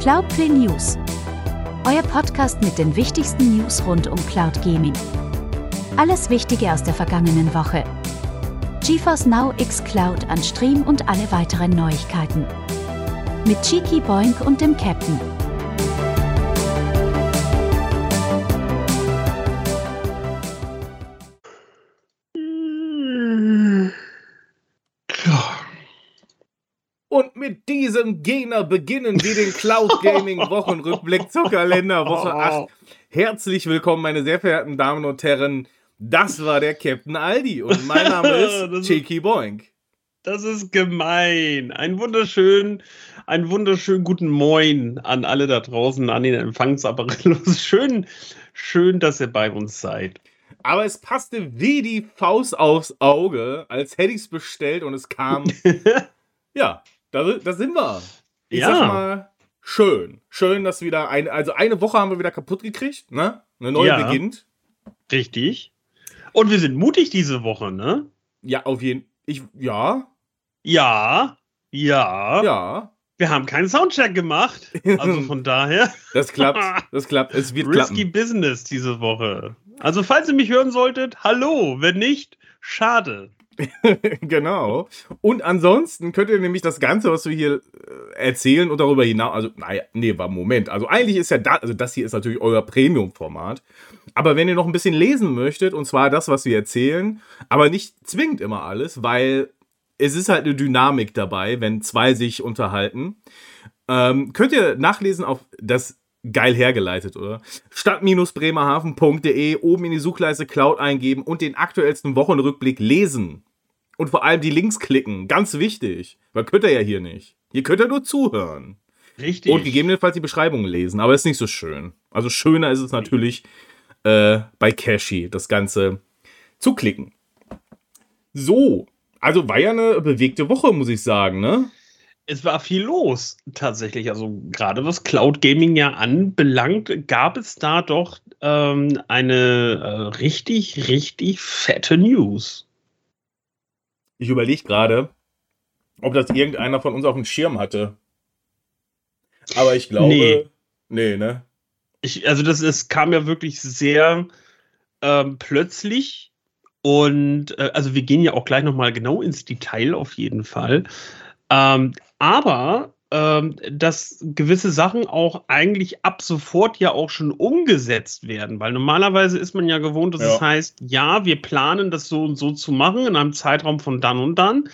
Cloudplay News. Euer Podcast mit den wichtigsten News rund um Cloud Gaming. Alles Wichtige aus der vergangenen Woche. GeForce Now X Cloud an Stream und alle weiteren Neuigkeiten. Mit Cheeky Boink und dem Captain. Diesem Gegner beginnen wir den Cloud Gaming Wochenrückblick zur Kalenderwoche 8. Herzlich willkommen, meine sehr verehrten Damen und Herren. Das war der Captain Aldi und mein Name ist Cheeky Boink. Das ist gemein. Ein wunderschön, einen wunderschönen guten Moin an alle da draußen, an den Empfangsapparillos. Schön, schön, dass ihr bei uns seid. Aber es passte wie die Faust aufs Auge, als hätte ich es bestellt und es kam. ja, da, da sind wir. Ich ja. sag mal, schön. Schön, dass wieder eine, also eine Woche haben wir wieder kaputt gekriegt, ne? Eine neue ja. beginnt. Richtig. Und wir sind mutig diese Woche, ne? Ja, auf jeden Ich, ja. Ja. Ja. Ja. Wir haben keinen Soundcheck gemacht. Also von daher. Das klappt. Das klappt. Es wird Risky klappen. Business diese Woche. Also, falls ihr mich hören solltet, hallo. Wenn nicht, schade. genau. Und ansonsten könnt ihr nämlich das Ganze, was wir hier äh, erzählen und darüber hinaus, also, naja, nee, war Moment. Also eigentlich ist ja da, also das hier ist natürlich euer Premium-Format. Aber wenn ihr noch ein bisschen lesen möchtet, und zwar das, was wir erzählen, aber nicht zwingend immer alles, weil es ist halt eine Dynamik dabei, wenn zwei sich unterhalten, ähm, könnt ihr nachlesen auf das geil hergeleitet, oder? Stadt-bremerhaven.de oben in die Suchleiste Cloud eingeben und den aktuellsten Wochenrückblick lesen. Und vor allem die Links klicken. Ganz wichtig. Weil könnt ihr ja hier nicht. Hier könnt ihr nur zuhören. Richtig. Und gegebenenfalls die Beschreibungen lesen. Aber ist nicht so schön. Also schöner ist es natürlich äh, bei Cashy, das Ganze zu klicken. So. Also war ja eine bewegte Woche, muss ich sagen, ne? Es war viel los, tatsächlich. Also gerade was Cloud Gaming ja anbelangt, gab es da doch ähm, eine äh, richtig, richtig fette News. Ich überlege gerade, ob das irgendeiner von uns auf dem Schirm hatte. Aber ich glaube. Nee, nee ne? Ich, also, das, das kam ja wirklich sehr ähm, plötzlich. Und äh, also wir gehen ja auch gleich nochmal genau ins Detail auf jeden Fall. Ähm, aber ähm, dass gewisse Sachen auch eigentlich ab sofort ja auch schon umgesetzt werden, weil normalerweise ist man ja gewohnt, dass ja. es heißt, ja, wir planen das so und so zu machen in einem Zeitraum von dann und dann.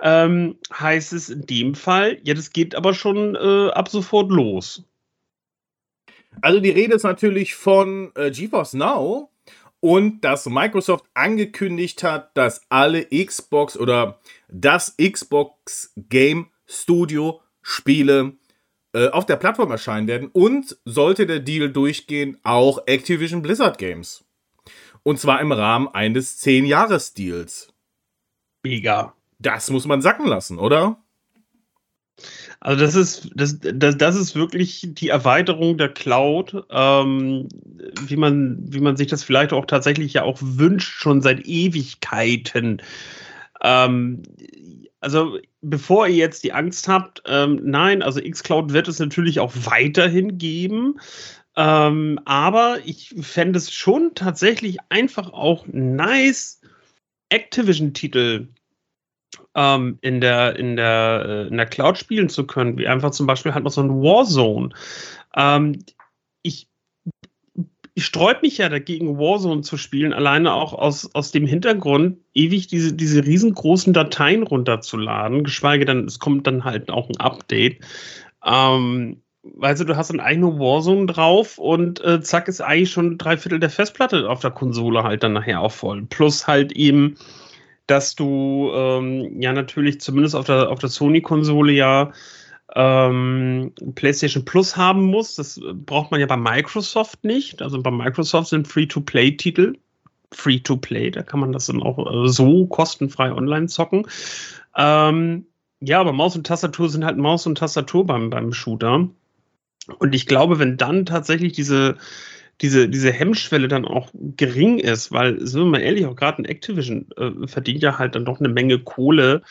Ähm, heißt es in dem Fall, ja, das geht aber schon äh, ab sofort los. Also die Rede ist natürlich von äh, GeForce Now und dass Microsoft angekündigt hat, dass alle Xbox oder das Xbox Game Studio Spiele äh, auf der Plattform erscheinen werden und sollte der Deal durchgehen, auch Activision Blizzard Games. Und zwar im Rahmen eines 10-Jahres-Deals. Mega. Das muss man sacken lassen, oder? Also das ist, das, das, das ist wirklich die Erweiterung der Cloud, ähm, wie, man, wie man sich das vielleicht auch tatsächlich ja auch wünscht, schon seit Ewigkeiten. Ähm, also bevor ihr jetzt die Angst habt, ähm, nein, also xCloud wird es natürlich auch weiterhin geben. Ähm, aber ich fände es schon tatsächlich einfach auch nice, Activision-Titel ähm, in, der, in, der, äh, in der Cloud spielen zu können, wie einfach zum Beispiel halt noch so ein Warzone. Ähm, ich ich sträube mich ja dagegen, Warzone zu spielen, alleine auch aus, aus dem Hintergrund, ewig diese, diese riesengroßen Dateien runterzuladen, geschweige denn, es kommt dann halt auch ein Update. Ähm, weißt du, du hast dann eigentlich Warzone drauf und äh, zack ist eigentlich schon drei Viertel der Festplatte auf der Konsole halt dann nachher auch voll. Plus halt eben, dass du ähm, ja natürlich zumindest auf der, auf der Sony-Konsole ja ähm, PlayStation Plus haben muss. Das braucht man ja bei Microsoft nicht. Also bei Microsoft sind Free-to-Play-Titel. Free-to-Play, da kann man das dann auch äh, so kostenfrei online zocken. Ähm, ja, aber Maus und Tastatur sind halt Maus und Tastatur beim, beim Shooter. Und ich glaube, wenn dann tatsächlich diese, diese, diese Hemmschwelle dann auch gering ist, weil, sind wir mal ehrlich, auch gerade ein Activision äh, verdient ja halt dann doch eine Menge Kohle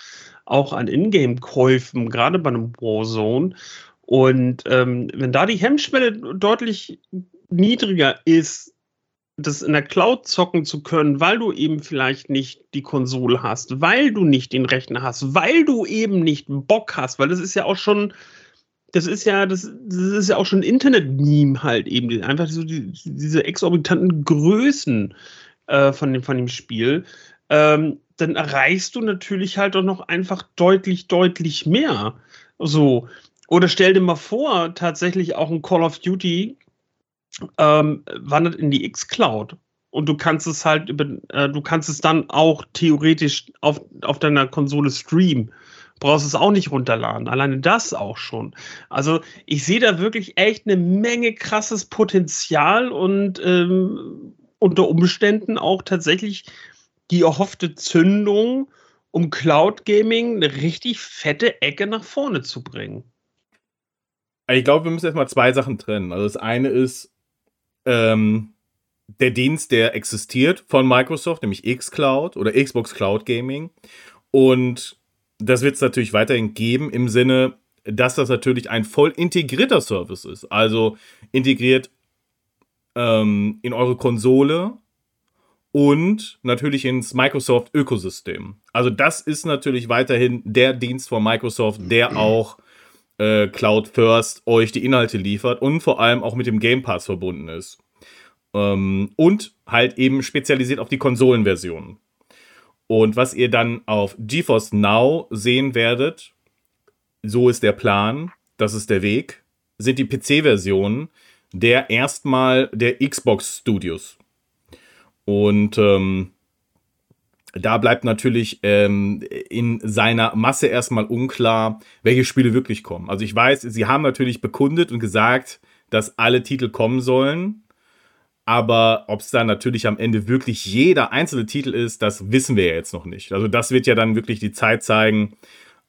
auch an Ingame-Käufen, gerade bei einem Warzone. Und ähm, wenn da die Hemmschwelle deutlich niedriger ist, das in der Cloud zocken zu können, weil du eben vielleicht nicht die Konsole hast, weil du nicht den Rechner hast, weil du eben nicht Bock hast, weil das ist ja auch schon, das ist ja, das, das ist ja auch schon Internet-Meme halt eben, einfach so die, diese exorbitanten Größen äh, von, dem, von dem Spiel. Ähm, dann erreichst du natürlich halt auch noch einfach deutlich, deutlich mehr. So. Oder stell dir mal vor, tatsächlich auch ein Call of Duty ähm, wandert in die X-Cloud. Und du kannst es halt über, äh, du kannst es dann auch theoretisch auf, auf deiner Konsole streamen. Brauchst es auch nicht runterladen. Alleine das auch schon. Also ich sehe da wirklich echt eine Menge krasses Potenzial und ähm, unter Umständen auch tatsächlich die erhoffte Zündung, um Cloud Gaming eine richtig fette Ecke nach vorne zu bringen. Ich glaube, wir müssen erstmal zwei Sachen trennen. Also das eine ist ähm, der Dienst, der existiert von Microsoft, nämlich xCloud oder Xbox Cloud Gaming. Und das wird es natürlich weiterhin geben im Sinne, dass das natürlich ein voll integrierter Service ist. Also integriert ähm, in eure Konsole und natürlich ins Microsoft-Ökosystem. Also das ist natürlich weiterhin der Dienst von Microsoft, der auch äh, Cloud First euch die Inhalte liefert und vor allem auch mit dem Game Pass verbunden ist. Ähm, und halt eben spezialisiert auf die Konsolenversion. Und was ihr dann auf GeForce Now sehen werdet, so ist der Plan, das ist der Weg, sind die PC-Versionen, der erstmal der Xbox Studios. Und ähm, da bleibt natürlich ähm, in seiner Masse erstmal unklar, welche Spiele wirklich kommen. Also ich weiß, sie haben natürlich bekundet und gesagt, dass alle Titel kommen sollen. Aber ob es dann natürlich am Ende wirklich jeder einzelne Titel ist, das wissen wir ja jetzt noch nicht. Also das wird ja dann wirklich die Zeit zeigen,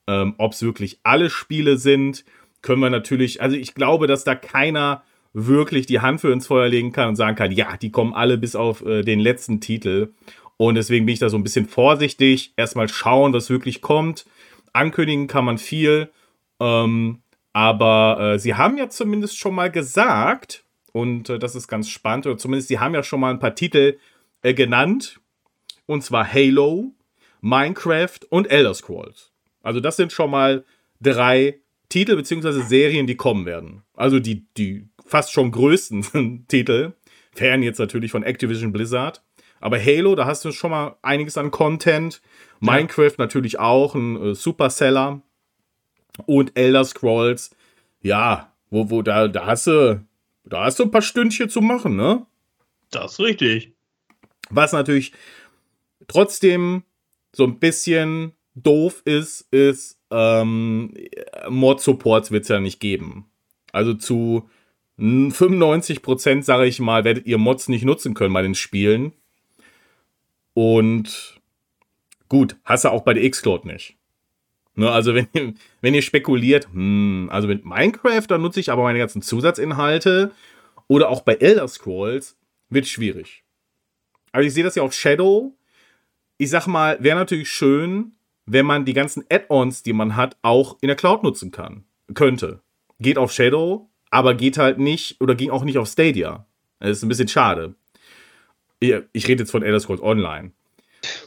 ähm, ob es wirklich alle Spiele sind. Können wir natürlich, also ich glaube, dass da keiner wirklich die Hand für ins Feuer legen kann und sagen kann, ja, die kommen alle bis auf äh, den letzten Titel. Und deswegen bin ich da so ein bisschen vorsichtig. Erstmal schauen, was wirklich kommt. Ankündigen kann man viel. Ähm, aber äh, sie haben ja zumindest schon mal gesagt, und äh, das ist ganz spannend, oder zumindest sie haben ja schon mal ein paar Titel äh, genannt. Und zwar Halo, Minecraft und Elder Scrolls. Also das sind schon mal drei Titel bzw. Serien, die kommen werden. Also die, die fast schon größten Titel. Fern jetzt natürlich von Activision Blizzard. Aber Halo, da hast du schon mal einiges an Content. Ja. Minecraft natürlich auch, ein äh, Superseller. Und Elder Scrolls, ja, wo, wo, da, da hast du, da hast du ein paar Stündchen zu machen, ne? Das ist richtig. Was natürlich trotzdem so ein bisschen doof ist, ist, ähm, Mod-Supports wird es ja nicht geben. Also zu 95% sage ich mal, werdet ihr Mods nicht nutzen können bei den Spielen. Und gut, hast du auch bei der X-Cloud nicht. Ne, also wenn ihr, wenn ihr spekuliert, hm, also mit Minecraft, dann nutze ich aber meine ganzen Zusatzinhalte. Oder auch bei Elder Scrolls wird schwierig. Also ich sehe das ja auf Shadow. Ich sag mal, wäre natürlich schön, wenn man die ganzen Add-ons, die man hat, auch in der Cloud nutzen kann. Könnte. Geht auf Shadow, aber geht halt nicht oder ging auch nicht auf Stadia. Das ist ein bisschen schade. Ich, rede jetzt von Elder Scrolls Online.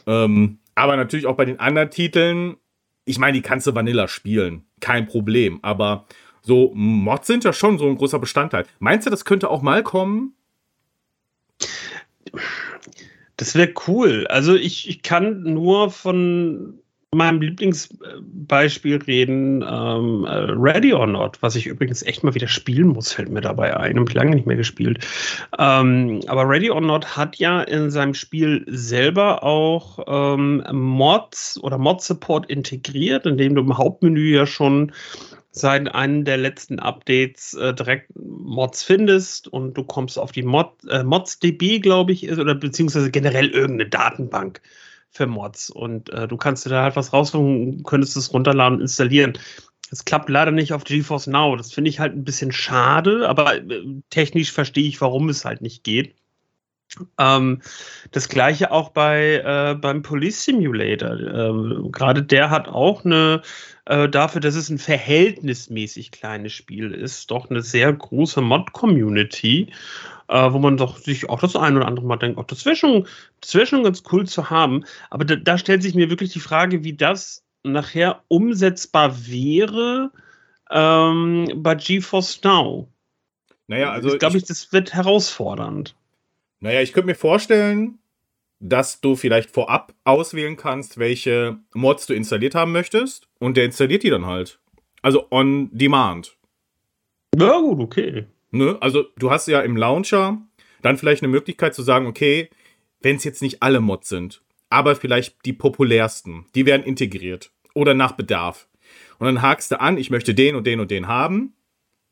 Ähm, aber natürlich auch bei den anderen Titeln, ich meine, die kannst du Vanilla spielen. Kein Problem. Aber so Mods sind ja schon so ein großer Bestandteil. Meinst du, das könnte auch mal kommen? Das wäre cool. Also ich, ich kann nur von meinem Lieblingsbeispiel reden, ähm, äh, Ready or Not, was ich übrigens echt mal wieder spielen muss, fällt mir dabei ein. Habe ich lange nicht mehr gespielt. Ähm, aber Ready or Not hat ja in seinem Spiel selber auch ähm, Mods oder Mod-Support integriert, indem du im Hauptmenü ja schon seit einem der letzten Updates äh, direkt Mods findest und du kommst auf die Mod, äh, Mods.db, glaube ich, ist, oder beziehungsweise generell irgendeine Datenbank für Mods. Und äh, du kannst dir da halt was raussuchen, könntest es runterladen und installieren. Es klappt leider nicht auf GeForce Now. Das finde ich halt ein bisschen schade, aber äh, technisch verstehe ich, warum es halt nicht geht. Ähm, das gleiche auch bei äh, beim Police Simulator. Ähm, Gerade der hat auch eine, äh, dafür, dass es ein verhältnismäßig kleines Spiel ist, doch eine sehr große Mod-Community, äh, wo man doch sich auch das ein oder andere Mal denkt, oh, das wäre schon, wär schon ganz cool zu haben. Aber da, da stellt sich mir wirklich die Frage, wie das nachher umsetzbar wäre ähm, bei GeForce Now. Naja, also. Ich glaube, ich, das wird herausfordernd. Naja, ich könnte mir vorstellen, dass du vielleicht vorab auswählen kannst, welche Mods du installiert haben möchtest. Und der installiert die dann halt. Also on demand. Ja, gut, okay. Ne? Also du hast ja im Launcher dann vielleicht eine Möglichkeit zu sagen, okay, wenn es jetzt nicht alle Mods sind, aber vielleicht die populärsten, die werden integriert oder nach Bedarf. Und dann hakst du an, ich möchte den und den und den haben.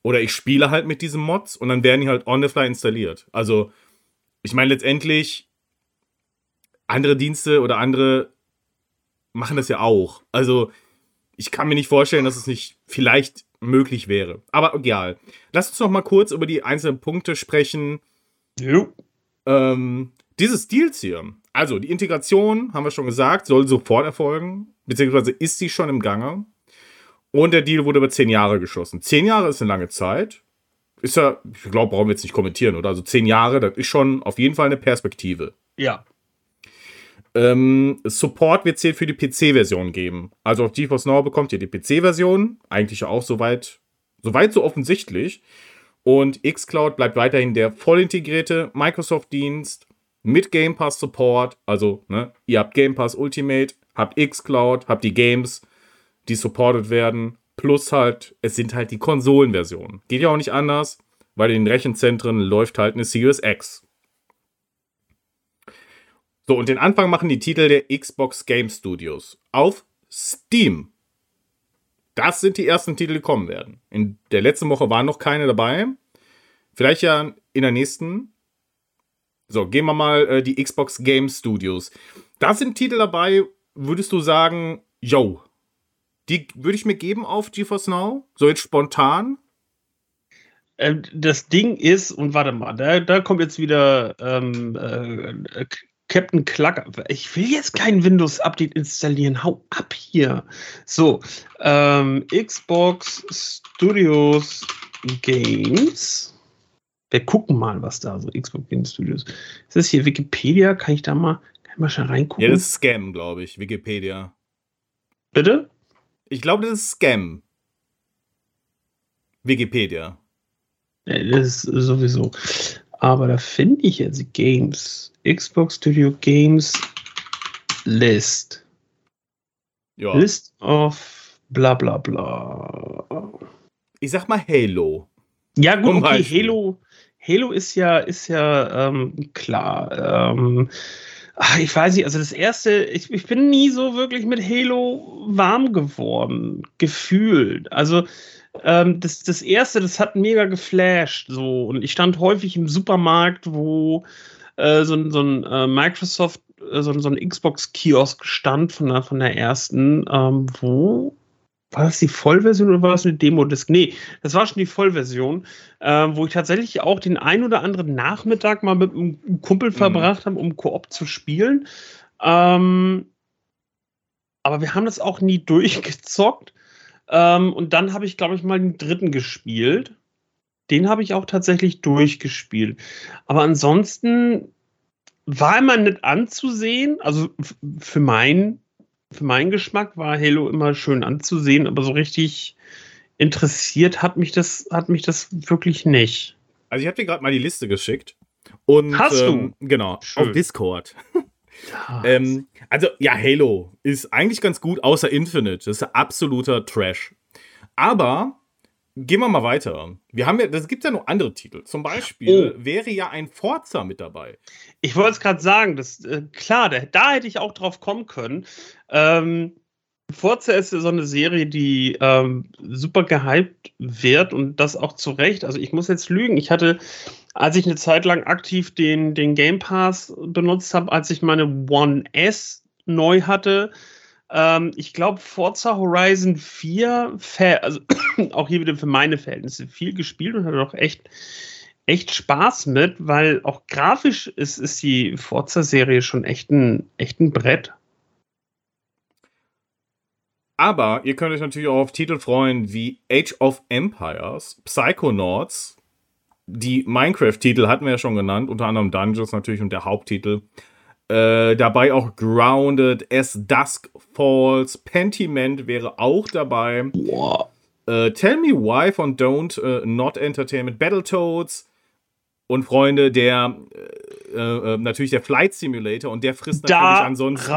Oder ich spiele halt mit diesen Mods und dann werden die halt on the fly installiert. Also, ich meine, letztendlich, andere Dienste oder andere machen das ja auch. Also, ich kann mir nicht vorstellen, dass es nicht vielleicht möglich wäre. Aber egal. Lass uns noch mal kurz über die einzelnen Punkte sprechen. Jo. Ähm, dieses Deals hier, also die Integration, haben wir schon gesagt, soll sofort erfolgen, beziehungsweise ist sie schon im Gange. Und der Deal wurde über zehn Jahre geschlossen. Zehn Jahre ist eine lange Zeit. Ist ja, ich glaube, brauchen wir jetzt nicht kommentieren, oder? Also zehn Jahre, das ist schon auf jeden Fall eine Perspektive. Ja. Ähm, Support wird es für die PC-Version geben. Also auf GeForce Now bekommt ihr die PC-Version. Eigentlich auch soweit, soweit so offensichtlich. Und xCloud bleibt weiterhin der voll integrierte Microsoft-Dienst mit Game Pass Support. Also, ne, ihr habt Game Pass Ultimate, habt xCloud, habt die Games, die supported werden. Plus halt, es sind halt die Konsolenversionen. Geht ja auch nicht anders, weil in den Rechenzentren läuft halt eine Series X. So, und den Anfang machen die Titel der Xbox Game Studios auf Steam. Das sind die ersten Titel, die kommen werden. In der letzten Woche waren noch keine dabei. Vielleicht ja in der nächsten. So, gehen wir mal äh, die Xbox Game Studios. Da sind Titel dabei, würdest du sagen, yo, die würde ich mir geben auf GeForce Now? So jetzt spontan? Ähm, das Ding ist, und warte mal, da, da kommt jetzt wieder ähm, äh, Captain Cluck. Ich will jetzt kein Windows-Update installieren. Hau ab hier. So, ähm, Xbox Studios Games. Wir gucken mal, was da so Xbox Game Studios. Ist das hier Wikipedia? Kann ich da mal, kann ich mal schon reingucken? Ja, das ist Scam, glaube ich, Wikipedia. Bitte? Ich glaube, das ist Scam. Wikipedia. Ja, das ist sowieso. Aber da finde ich jetzt Games. Xbox Studio Games List. Ja. List of bla bla bla. Ich sag mal Halo. Ja, gut, okay. Halo. Halo ist ja, ist ja ähm, klar. Ähm, ach, ich weiß nicht, also das erste, ich, ich bin nie so wirklich mit Halo warm geworden, gefühlt. Also ähm, das, das erste, das hat mega geflasht. So. Und ich stand häufig im Supermarkt, wo äh, so, ein- so ein äh, Microsoft, äh, so, ein- so ein Xbox-Kiosk stand von der, von der ersten, ähm, wo. War das die Vollversion oder war das eine Demo-Disc? Nee, das war schon die Vollversion, äh, wo ich tatsächlich auch den ein oder anderen Nachmittag mal mit einem Kumpel verbracht habe, um Koop zu spielen. Ähm, aber wir haben das auch nie durchgezockt. Ähm, und dann habe ich, glaube ich, mal den dritten gespielt. Den habe ich auch tatsächlich durchgespielt. Aber ansonsten war immer nicht anzusehen. Also für, mein, für meinen Geschmack war Halo immer schön anzusehen, aber so richtig interessiert hat mich das, hat mich das wirklich nicht. Also ich habe dir gerade mal die Liste geschickt. Und, Hast du? ähm, Genau, Schön. auf Discord. Ähm, also, ja, Halo ist eigentlich ganz gut, außer Infinite. Das ist absoluter Trash. Aber gehen wir mal weiter. Wir haben ja, das gibt ja noch andere Titel. Zum Beispiel wäre ja ein Forza mit dabei. Ich wollte es gerade sagen, das, äh, klar, da, da hätte ich auch drauf kommen können. Ähm, Forza ist ja so eine Serie, die ähm, super gehypt wird und das auch zu Recht. Also ich muss jetzt lügen. Ich hatte, als ich eine Zeit lang aktiv den, den Game Pass benutzt habe, als ich meine One S neu hatte, ähm, ich glaube Forza Horizon 4, ver- also auch hier wieder für meine Verhältnisse viel gespielt und hatte auch echt echt Spaß mit, weil auch grafisch ist, ist die Forza-Serie schon echt ein, echt ein Brett. Aber ihr könnt euch natürlich auch auf Titel freuen wie Age of Empires, Psychonauts, die Minecraft-Titel hatten wir ja schon genannt, unter anderem Dungeons natürlich und der Haupttitel. Äh, dabei auch Grounded, As Dusk Falls, Pentiment wäre auch dabei. Äh, Tell Me Why von Don't äh, Not Entertainment, Battletoads und Freunde, der äh, äh, natürlich der Flight Simulator und der frisst natürlich Darauf ansonsten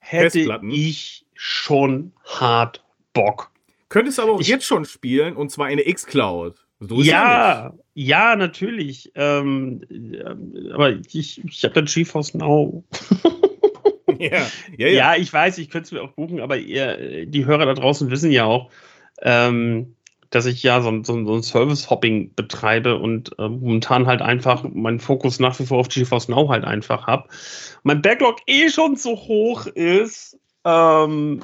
hätte Festplatten. ich schon hart Bock. Könntest aber auch Ich- jetzt schon spielen und zwar in der X-Cloud. So Ja, ja, natürlich. Ähm, ähm, aber ich, ich habe dann GeForce Now. Ja, ja, Ja, ja. ich weiß, ich könnte es mir auch buchen, aber ihr, die Hörer da draußen wissen ja auch, ähm, dass ich ja so, ein- so, so ein Service-Hopping betreibe und äh, momentan halt einfach meinen Fokus nach wie vor auf GeForce Now halt einfach habe. Mein Backlog eh schon so hoch ist. Ähm,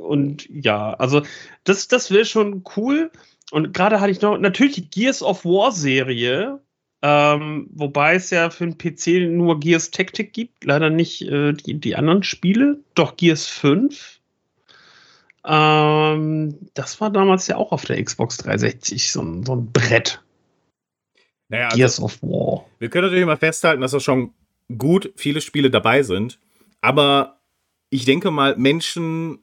und ja, also das, das wäre schon cool. Und gerade hatte ich noch natürlich die Gears of War Serie, ähm, wobei es ja für den PC nur Gears Tactic gibt, leider nicht äh, die, die anderen Spiele, doch Gears 5. Ähm, das war damals ja auch auf der Xbox 360 so ein, so ein Brett. Naja, also, Gears of War. wir können natürlich mal festhalten, dass da schon gut viele Spiele dabei sind. Aber ich denke mal, Menschen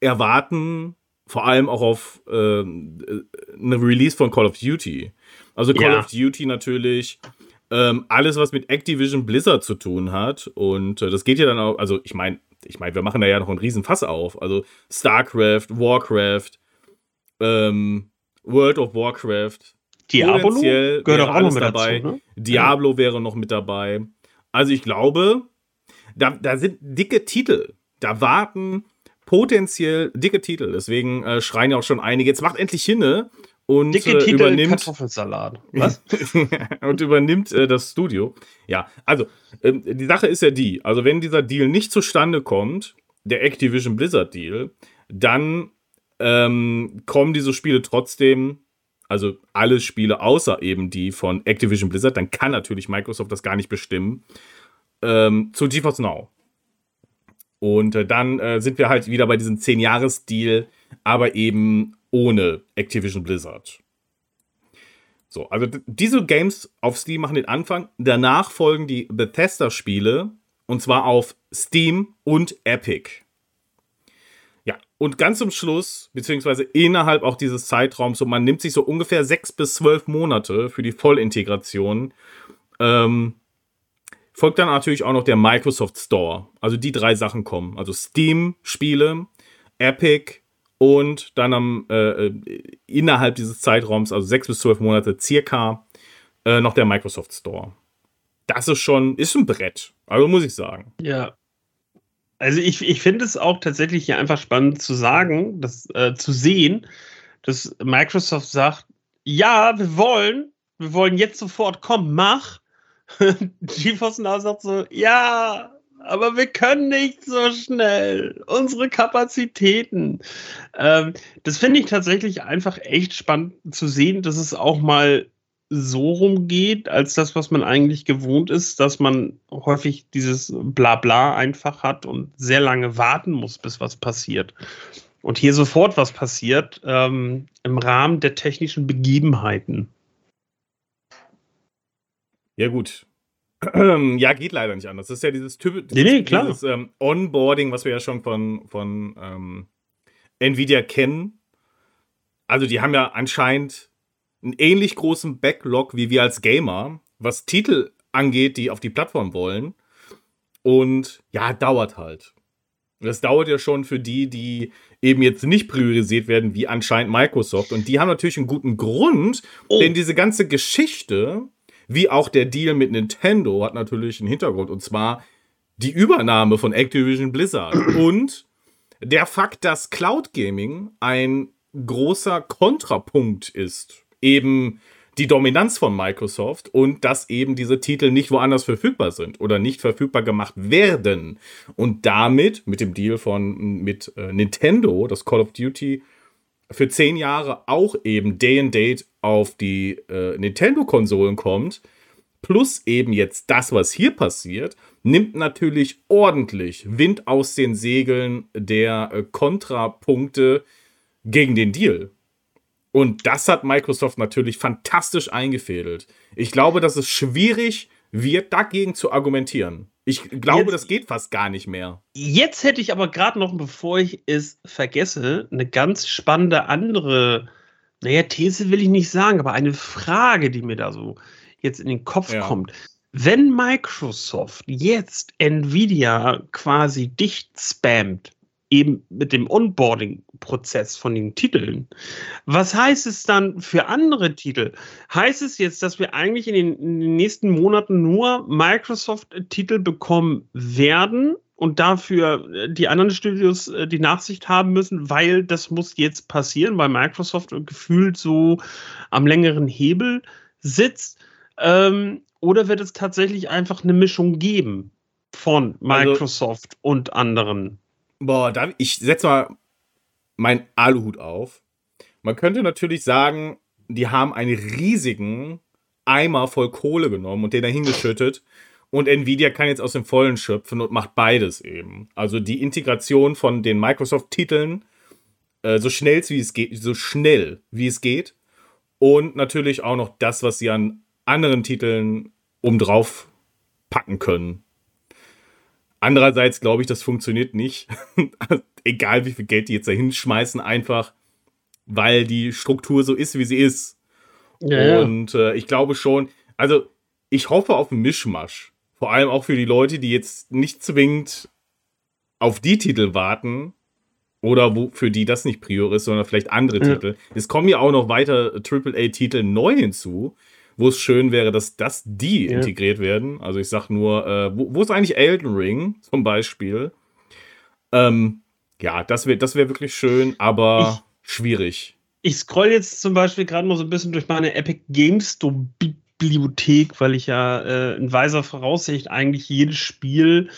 erwarten vor allem auch auf ähm, äh, eine Release von Call of Duty. Also Call Ja. of Duty natürlich. Ähm, alles, was mit Activision Blizzard zu tun hat. Und äh, das geht ja dann auch, also ich meine, ich meine, wir machen da ja noch einen riesen Fass auf. Also StarCraft, Warcraft, ähm, World of Warcraft, Diablo gehört wäre auch auch noch mit dabei. dazu, ne? Diablo wäre noch mit dabei. Also ich glaube, da, da sind dicke Titel. Da warten potenziell dicke Titel. Deswegen äh, schreien ja auch schon einige. Jetzt macht endlich hinne und Dicke äh, Titel übernimmt Kartoffelsalat. Was? und übernimmt äh, das Studio. Ja, also ähm, die Sache ist ja die, also wenn dieser Deal nicht zustande kommt, der Activision Blizzard Deal, dann ähm, kommen diese Spiele trotzdem, also alle Spiele außer eben die von Activision Blizzard, dann kann natürlich Microsoft das gar nicht bestimmen, ähm, zu GeForce Now. Und äh, dann äh, sind wir halt wieder bei diesem 10-Jahres-Deal, aber eben ohne Activision Blizzard. So, also diese Games auf Steam machen den Anfang. Danach folgen die Bethesda-Spiele und zwar auf Steam und Epic. Ja, und ganz zum Schluss, beziehungsweise innerhalb auch dieses Zeitraums, so man nimmt sich so ungefähr sechs bis zwölf Monate für die Vollintegration, ähm, folgt dann natürlich auch noch der Microsoft Store. Also die drei Sachen kommen. Also Steam-Spiele, Epic und dann am, äh, äh, innerhalb dieses Zeitraums, also sechs bis zwölf Monate circa, äh, noch der Microsoft Store. Das ist schon, ist ein Brett. Also muss ich sagen. Ja. Also ich, ich finde es auch tatsächlich hier einfach spannend zu sagen, das, äh, zu sehen, dass Microsoft sagt, ja, wir wollen, wir wollen jetzt sofort, komm, mach. GeForce Now sagt so, ja, aber wir können nicht so schnell. Unsere Kapazitäten. Ähm, das finde ich tatsächlich einfach echt spannend zu sehen, dass es auch mal so rumgeht, als das, was man eigentlich gewohnt ist, dass man häufig dieses Blabla einfach hat und sehr lange warten muss, bis was passiert. Und hier sofort was passiert ähm, im Rahmen der technischen Begebenheiten. Ja, gut. Ja, geht leider nicht anders. Das ist ja dieses Typ, Nee, nee, dieses ähm, Onboarding, was wir ja schon von, von ähm, Nvidia kennen. Also, die haben ja anscheinend einen ähnlich großen Backlog wie wir als Gamer, was Titel angeht, die auf die Plattform wollen. Und ja, dauert halt. Das dauert ja schon für die, die eben jetzt nicht priorisiert werden, wie anscheinend Microsoft. Und die haben natürlich einen guten Grund, Oh. denn diese ganze Geschichte, wie auch der Deal mit Nintendo, hat natürlich einen Hintergrund. Und zwar die Übernahme von Activision Blizzard. Und der Fakt, dass Cloud Gaming ein großer Kontrapunkt ist. Eben die Dominanz von Microsoft und dass eben diese Titel nicht woanders verfügbar sind oder nicht verfügbar gemacht werden. Und damit, mit dem Deal von mit äh, Nintendo, das Call of Duty für zehn Jahre auch eben Day and Date auf die äh, Nintendo-Konsolen kommt, plus eben jetzt das, was hier passiert, nimmt natürlich ordentlich Wind aus den Segeln der äh, Kontrapunkte gegen den Deal. Und das hat Microsoft natürlich fantastisch eingefädelt. Ich glaube, dass es schwierig wird, dagegen zu argumentieren. Ich glaube, jetzt, das geht fast gar nicht mehr. Jetzt hätte ich aber gerade noch, bevor ich es vergesse, eine ganz spannende andere, naja, These will ich nicht sagen, aber eine Frage, die mir da so jetzt in den Kopf ja. kommt. Wenn Microsoft jetzt Nvidia quasi dicht spammt, eben mit dem Onboarding-Prozess von den Titeln. Was heißt es dann für andere Titel? Heißt es jetzt, dass wir eigentlich in den, in den nächsten Monaten nur Microsoft-Titel bekommen werden und dafür äh, die anderen Studios äh, die Nachsicht haben müssen, weil das muss jetzt passieren, weil Microsoft gefühlt so am längeren Hebel sitzt? Ähm, oder wird es tatsächlich einfach eine Mischung geben von also Microsoft also, und anderen? Boah, da, ich setze mal meinen Aluhut auf. Man könnte natürlich sagen, die haben einen riesigen Eimer voll Kohle genommen und den da hingeschüttet. Und Nvidia kann jetzt aus dem Vollen schöpfen und macht beides eben. Also die Integration von den Microsoft-Titeln äh, so schnell wie es geht, so schnell wie es geht. Und natürlich auch noch das, was sie an anderen Titeln obendrauf packen können. Andererseits glaube ich, das funktioniert nicht. Egal wie viel Geld die jetzt da hinschmeißen, einfach weil die Struktur so ist, wie sie ist. Ja, und äh, ich glaube schon, also ich hoffe auf einen Mischmasch. Vor allem auch für die Leute, die jetzt nicht zwingend auf die Titel warten oder wo für die das nicht prior ist, sondern vielleicht andere ja. Titel. Es kommen ja auch noch weiter AAA-Titel neu hinzu wo es schön wäre, dass das die ja. integriert werden. Also ich sag nur, äh, wo, wo, ist eigentlich Elden Ring zum Beispiel? Ähm, ja, das wäre das wär wirklich schön, aber ich, schwierig. Ich scroll jetzt zum Beispiel gerade mal so ein bisschen durch meine Epic Games Bibliothek, weil ich ja äh, in weiser Voraussicht eigentlich jedes Spiel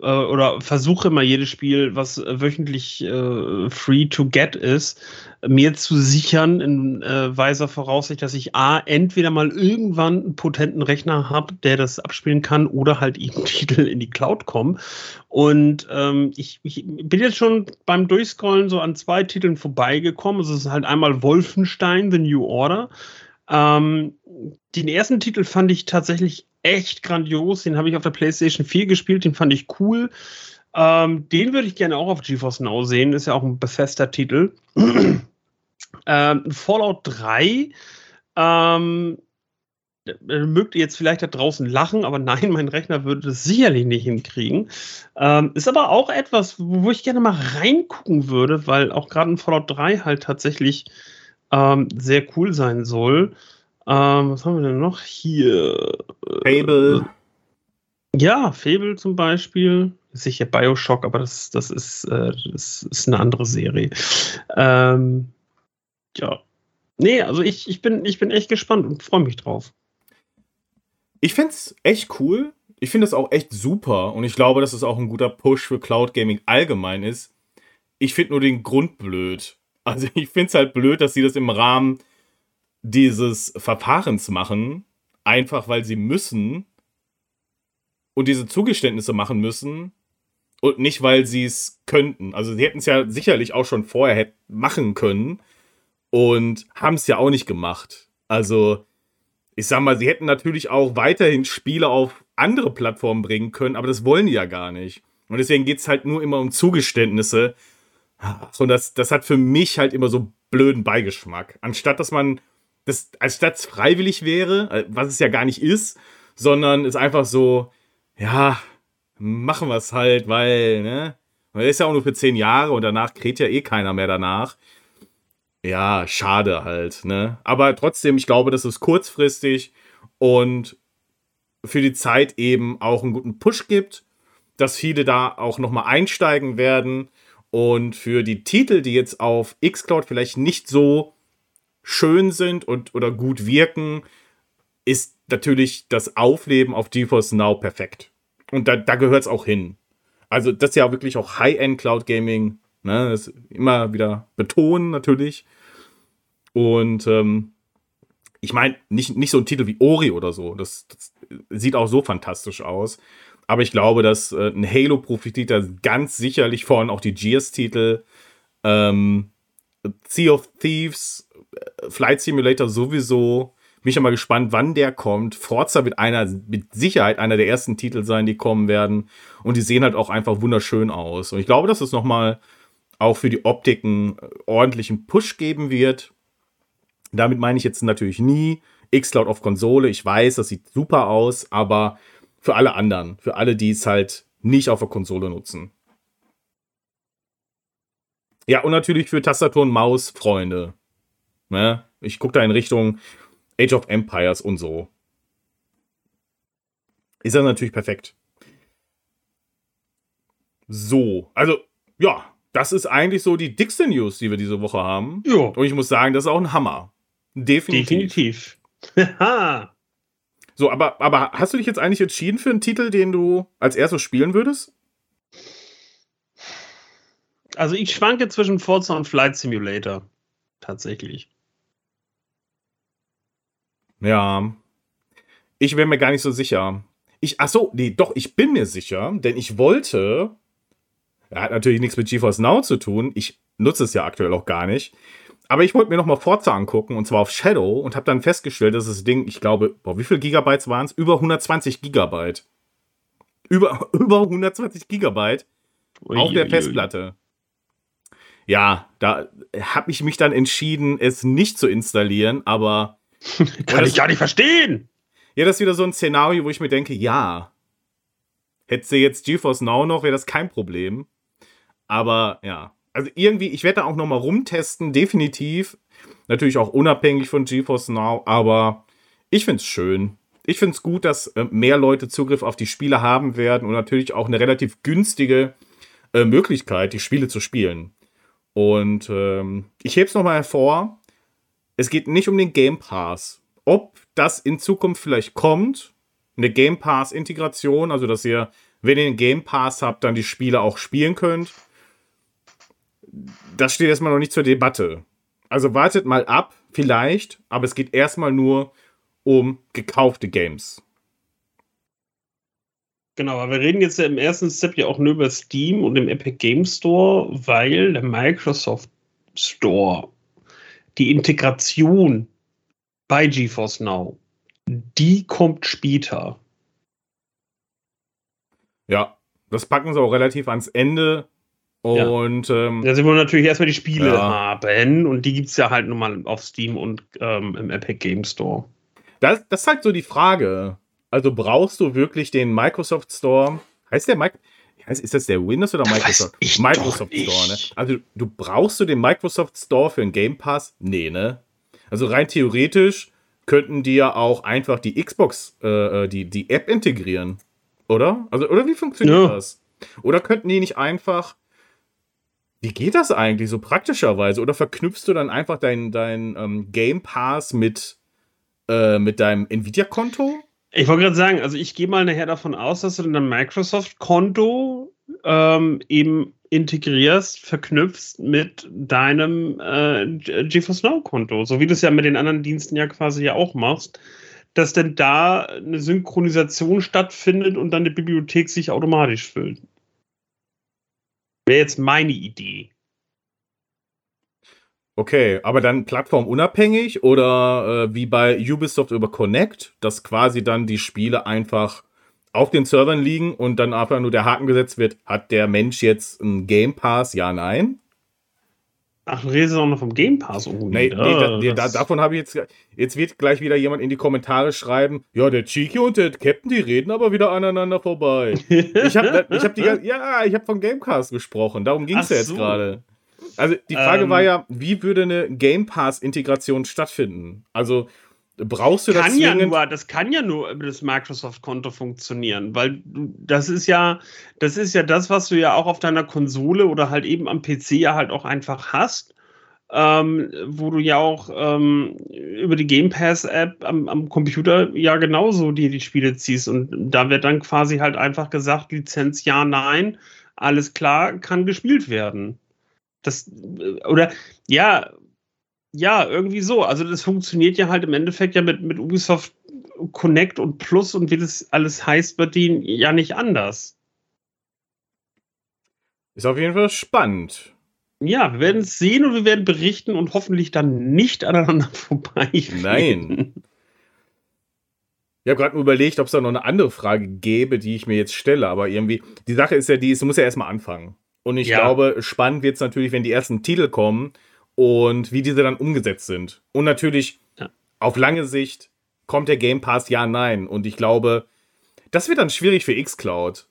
äh, oder versuche mal jedes Spiel, was äh, wöchentlich äh, free to get ist, mir zu sichern in äh, weiser Voraussicht, dass ich A, entweder mal irgendwann einen potenten Rechner habe, der das abspielen kann, oder halt eben Titel in die Cloud kommen. Und ähm, ich, ich, bin jetzt schon beim Durchscrollen so an zwei Titeln vorbeigekommen. Es ist halt einmal Wolfenstein, The New Order. Ähm, den ersten Titel fand ich tatsächlich echt grandios. Den habe ich auf der PlayStation 4 gespielt, den fand ich cool. Ähm, den würde ich gerne auch auf GeForce Now sehen. Ist ja auch ein befester Titel. ähm, Fallout 3. Ähm, mögt ihr jetzt vielleicht da draußen lachen, aber nein, mein Rechner würde das sicherlich nicht hinkriegen. Ähm, ist aber auch etwas, wo ich gerne mal reingucken würde, weil auch gerade ein Fallout 3 halt tatsächlich ähm, sehr cool sein soll. Ähm, was haben wir denn noch hier? Fable. Ja, Fable zum Beispiel. Sicher Bioshock, aber das, das, ist, äh, das ist eine andere Serie. Ähm, ja. Nee, also ich, ich, bin, ich bin echt gespannt und freue mich drauf. Ich finde es echt cool. Ich finde es auch echt super und ich glaube, dass es auch ein guter Push für Cloud Gaming allgemein ist. Ich finde nur den Grund blöd. Also ich finde es halt blöd, dass sie das im Rahmen dieses Verfahrens machen, einfach weil sie müssen und diese Zugeständnisse machen müssen und nicht, weil sie es könnten. Also sie hätten es ja sicherlich auch schon vorher machen können und haben es ja auch nicht gemacht. Also ich sag mal, sie hätten natürlich auch weiterhin Spiele auf andere Plattformen bringen können, aber das wollen die ja gar nicht. Und deswegen geht es halt nur immer um Zugeständnisse. Und das, das hat für mich halt immer so blöden Beigeschmack. Anstatt dass man das, als statt es freiwillig wäre, äh, was es ja gar nicht ist, sondern ist einfach so, ja, machen wir es halt, weil, ne? Weil ist ja auch nur für zehn Jahre und danach kräht ja eh keiner mehr danach. Ja, schade halt, ne? Aber trotzdem, ich glaube, das ist kurzfristig und für die Zeit eben auch einen guten Push gibt, dass viele da auch nochmal einsteigen werden und für die Titel, die jetzt auf Xcloud vielleicht nicht so schön sind und oder gut wirken, ist natürlich das Aufleben auf GeForce Now perfekt. Und da, da gehört es auch hin. Also, das ist ja wirklich auch High-End Cloud Gaming. Ne? Das immer wieder betonen natürlich. Und ähm, ich meine, nicht, nicht so ein Titel wie Ori oder so. Das, das sieht auch so fantastisch aus. Aber ich glaube, dass äh, ein Halo profitiert da ganz sicherlich von, auch die Gears-Titel. Ähm, sea of Thieves, äh, Flight Simulator sowieso. Bin ich mal gespannt, wann der kommt. Forza wird einer, mit Sicherheit einer der ersten Titel sein, die kommen werden. Und die sehen halt auch einfach wunderschön aus. Und ich glaube, dass es nochmal auch für die Optiken äh, ordentlichen Push geben wird. Damit meine ich jetzt natürlich nie Xcloud auf Konsole. Ich weiß, das sieht super aus, aber für alle anderen, für alle, die es halt nicht auf der Konsole nutzen. Ja, und natürlich für Tastatur und Maus, Freunde. Ne? Ich gucke da in Richtung Age of Empires und so. Ist das natürlich perfekt. So, also, ja, das ist eigentlich so die dickste News, die wir diese Woche haben. Ja. Und ich muss sagen, das ist auch ein Hammer. Definitiv. Definitiv. so, aber, aber hast du dich jetzt eigentlich entschieden für einen Titel, den du als erstes spielen würdest? Also ich schwanke zwischen Forza und Flight Simulator. Tatsächlich. Ja. Ich wäre mir gar nicht so sicher. Ich, ach so, nee, doch, ich bin mir sicher, denn ich wollte, er hat natürlich nichts mit GeForce Now zu tun, ich nutze es ja aktuell auch gar nicht, aber ich wollte mir nochmal Forza angucken und zwar auf Shadow und habe dann festgestellt, dass das Ding, ich glaube, boah, wie viel Gigabytes waren es? Über 120 Gigabyte. Über, über 120 Gigabyte ui, auf der ui, Festplatte. Ui. Ja, da habe ich mich dann entschieden, es nicht zu installieren, aber Kann ich gar nicht verstehen. Ja, das ist wieder so ein Szenario, wo ich mir denke, ja, hätte sie jetzt GeForce Now noch, wäre das kein Problem. Aber ja, also irgendwie, ich werde da auch noch mal rumtesten, definitiv. Natürlich auch unabhängig von GeForce Now, aber ich finde es schön. Ich finde es gut, dass äh, mehr Leute Zugriff auf die Spiele haben werden und natürlich auch eine relativ günstige äh, Möglichkeit, die Spiele zu spielen. Und ähm, ich hebe es nochmal hervor, es geht nicht um den Game Pass. Ob das in Zukunft vielleicht kommt, eine Game Pass-Integration, also dass ihr, wenn ihr einen Game Pass habt, dann die Spiele auch spielen könnt, das steht erstmal noch nicht zur Debatte. Also wartet mal ab, vielleicht, aber es geht erstmal nur um gekaufte Games. Genau, aber wir reden jetzt ja im ersten Step ja auch nur über Steam und im Epic Game Store, weil der Microsoft Store die Integration bei GeForce Now, die kommt später. Ja, das packen sie auch relativ ans Ende. Und ja. ähm, da sind wir natürlich erstmal die Spiele ja. haben und die gibt es ja halt nun mal auf Steam und ähm, im Epic Game Store. Das, das ist halt so die Frage. Also brauchst du wirklich den Microsoft Store? Heißt der Mike? ist das der Windows oder Microsoft? Microsoft Store, ne? Also du brauchst du den Microsoft Store für einen Game Pass? Nee, ne? Also rein theoretisch könnten die ja auch einfach die Xbox, äh, äh, die, die App integrieren. Oder? Also, oder wie funktioniert ja. das? Oder könnten die nicht einfach. Wie geht das eigentlich so praktischerweise? Oder verknüpfst du dann einfach deinen dein, ähm, Game Pass mit, äh, mit deinem Nvidia-Konto? Ich wollte gerade sagen, also ich gehe mal nachher davon aus, dass du dein Microsoft-Konto ähm, eben integrierst, verknüpfst mit deinem äh, GeForce Now-Konto, so wie du es ja mit den anderen Diensten ja quasi ja auch machst, dass denn da eine Synchronisation stattfindet und dann die Bibliothek sich automatisch füllt. Wäre jetzt meine Idee. Okay, aber dann plattformunabhängig oder äh, wie bei Ubisoft über Connect, dass quasi dann die Spiele einfach auf den Servern liegen und dann einfach nur der Haken gesetzt wird, hat der Mensch jetzt einen Game Pass? Ja, nein. Ach, du redest auch noch vom Game Pass irgendwie. Nee, nee, da, nee da, davon habe ich jetzt. Jetzt wird gleich wieder jemand in die Kommentare schreiben: Ja, der Cheeky und der Captain, die reden aber wieder aneinander vorbei. ich habe ich hab die, ja, ich habe von Gamecast gesprochen. Darum ging es ja jetzt so. gerade. Also die Frage ähm, war ja, wie würde eine Game Pass-Integration stattfinden? Also brauchst du das kann ja nur, Das kann ja nur über das Microsoft-Konto funktionieren, weil das ist ja, das ist ja das, was du ja auch auf deiner Konsole oder halt eben am PC ja halt auch einfach hast. Ähm, wo du ja auch ähm, über die Game Pass-App am, am, Computer ja genauso die, die Spiele ziehst. Und da wird dann quasi halt einfach gesagt, Lizenz ja, nein, alles klar, kann gespielt werden. Das, äh, oder ja, ja, irgendwie so. Also das funktioniert ja halt im Endeffekt ja mit, mit Ubisoft Connect und Plus und wie das alles heißt, wird die ja nicht anders. Ist auf jeden Fall spannend. Ja, wir werden es sehen und wir werden berichten und hoffentlich dann nicht aneinander vorbei. Nein. Ich habe gerade überlegt, ob es da noch eine andere Frage gäbe, die ich mir jetzt stelle, aber irgendwie, die Sache ist ja die, es muss ja erstmal anfangen. Und ich ja. glaube, spannend wird es natürlich, wenn die ersten Titel kommen und wie diese dann umgesetzt sind. Und natürlich ja. auf lange Sicht kommt der Game Pass ja, nein. Und ich glaube, das wird dann schwierig für Xcloud.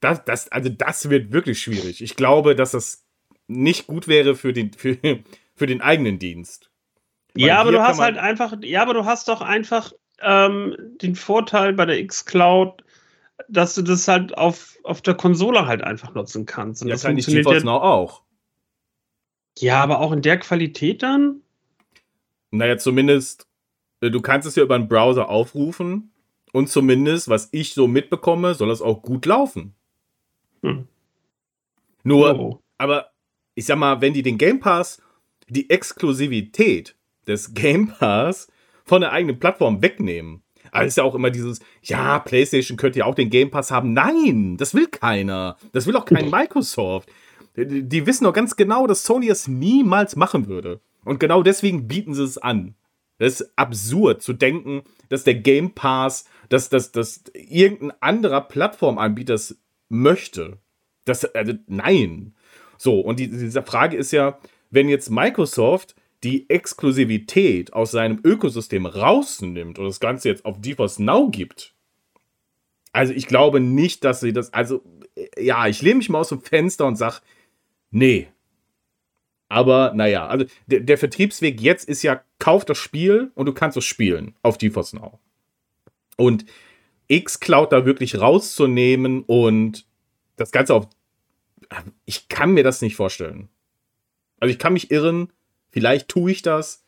Das, das, also das wird wirklich schwierig. Ich glaube, dass das nicht gut wäre für den, für, für den eigenen Dienst. Weil ja, aber du hast halt einfach, ja, aber du hast doch einfach ähm, den Vorteil bei der Xcloud, dass du das halt auf, auf der Konsole halt einfach nutzen kannst. Und ja, das kann ich ja, auch. Ja, aber auch in der Qualität dann? Naja, zumindest, äh, du kannst es ja über einen Browser aufrufen und zumindest, was ich so mitbekomme, soll es auch gut laufen. Hm. Nur, oh. aber ich sag mal, wenn die den Game Pass, die Exklusivität des Game Pass von der eigenen Plattform wegnehmen. Aber ist ja auch immer dieses, ja, PlayStation könnte ja auch den Game Pass haben. Nein, das will keiner. Das will auch kein Microsoft. Die, wissen doch ganz genau, dass Sony es niemals machen würde. Und genau deswegen bieten sie es an. Das ist absurd zu denken, dass der Game Pass, dass, dass, dass irgendein anderer Plattformanbieter es möchte. Das, also, nein. So, und die, diese Frage ist ja, wenn jetzt Microsoft die Exklusivität aus seinem Ökosystem rausnimmt und das Ganze jetzt auf GeForce Now gibt, also ich glaube nicht, dass sie das, also ja, ich lehne mich mal aus dem Fenster und sage, nee. Aber naja, also der, der Vertriebsweg jetzt ist ja, kauf das Spiel und du kannst es spielen auf GeForce Now. Und Xcloud da wirklich rauszunehmen und das Ganze auf ich kann mir das nicht vorstellen. Also ich kann mich irren, vielleicht tue ich das,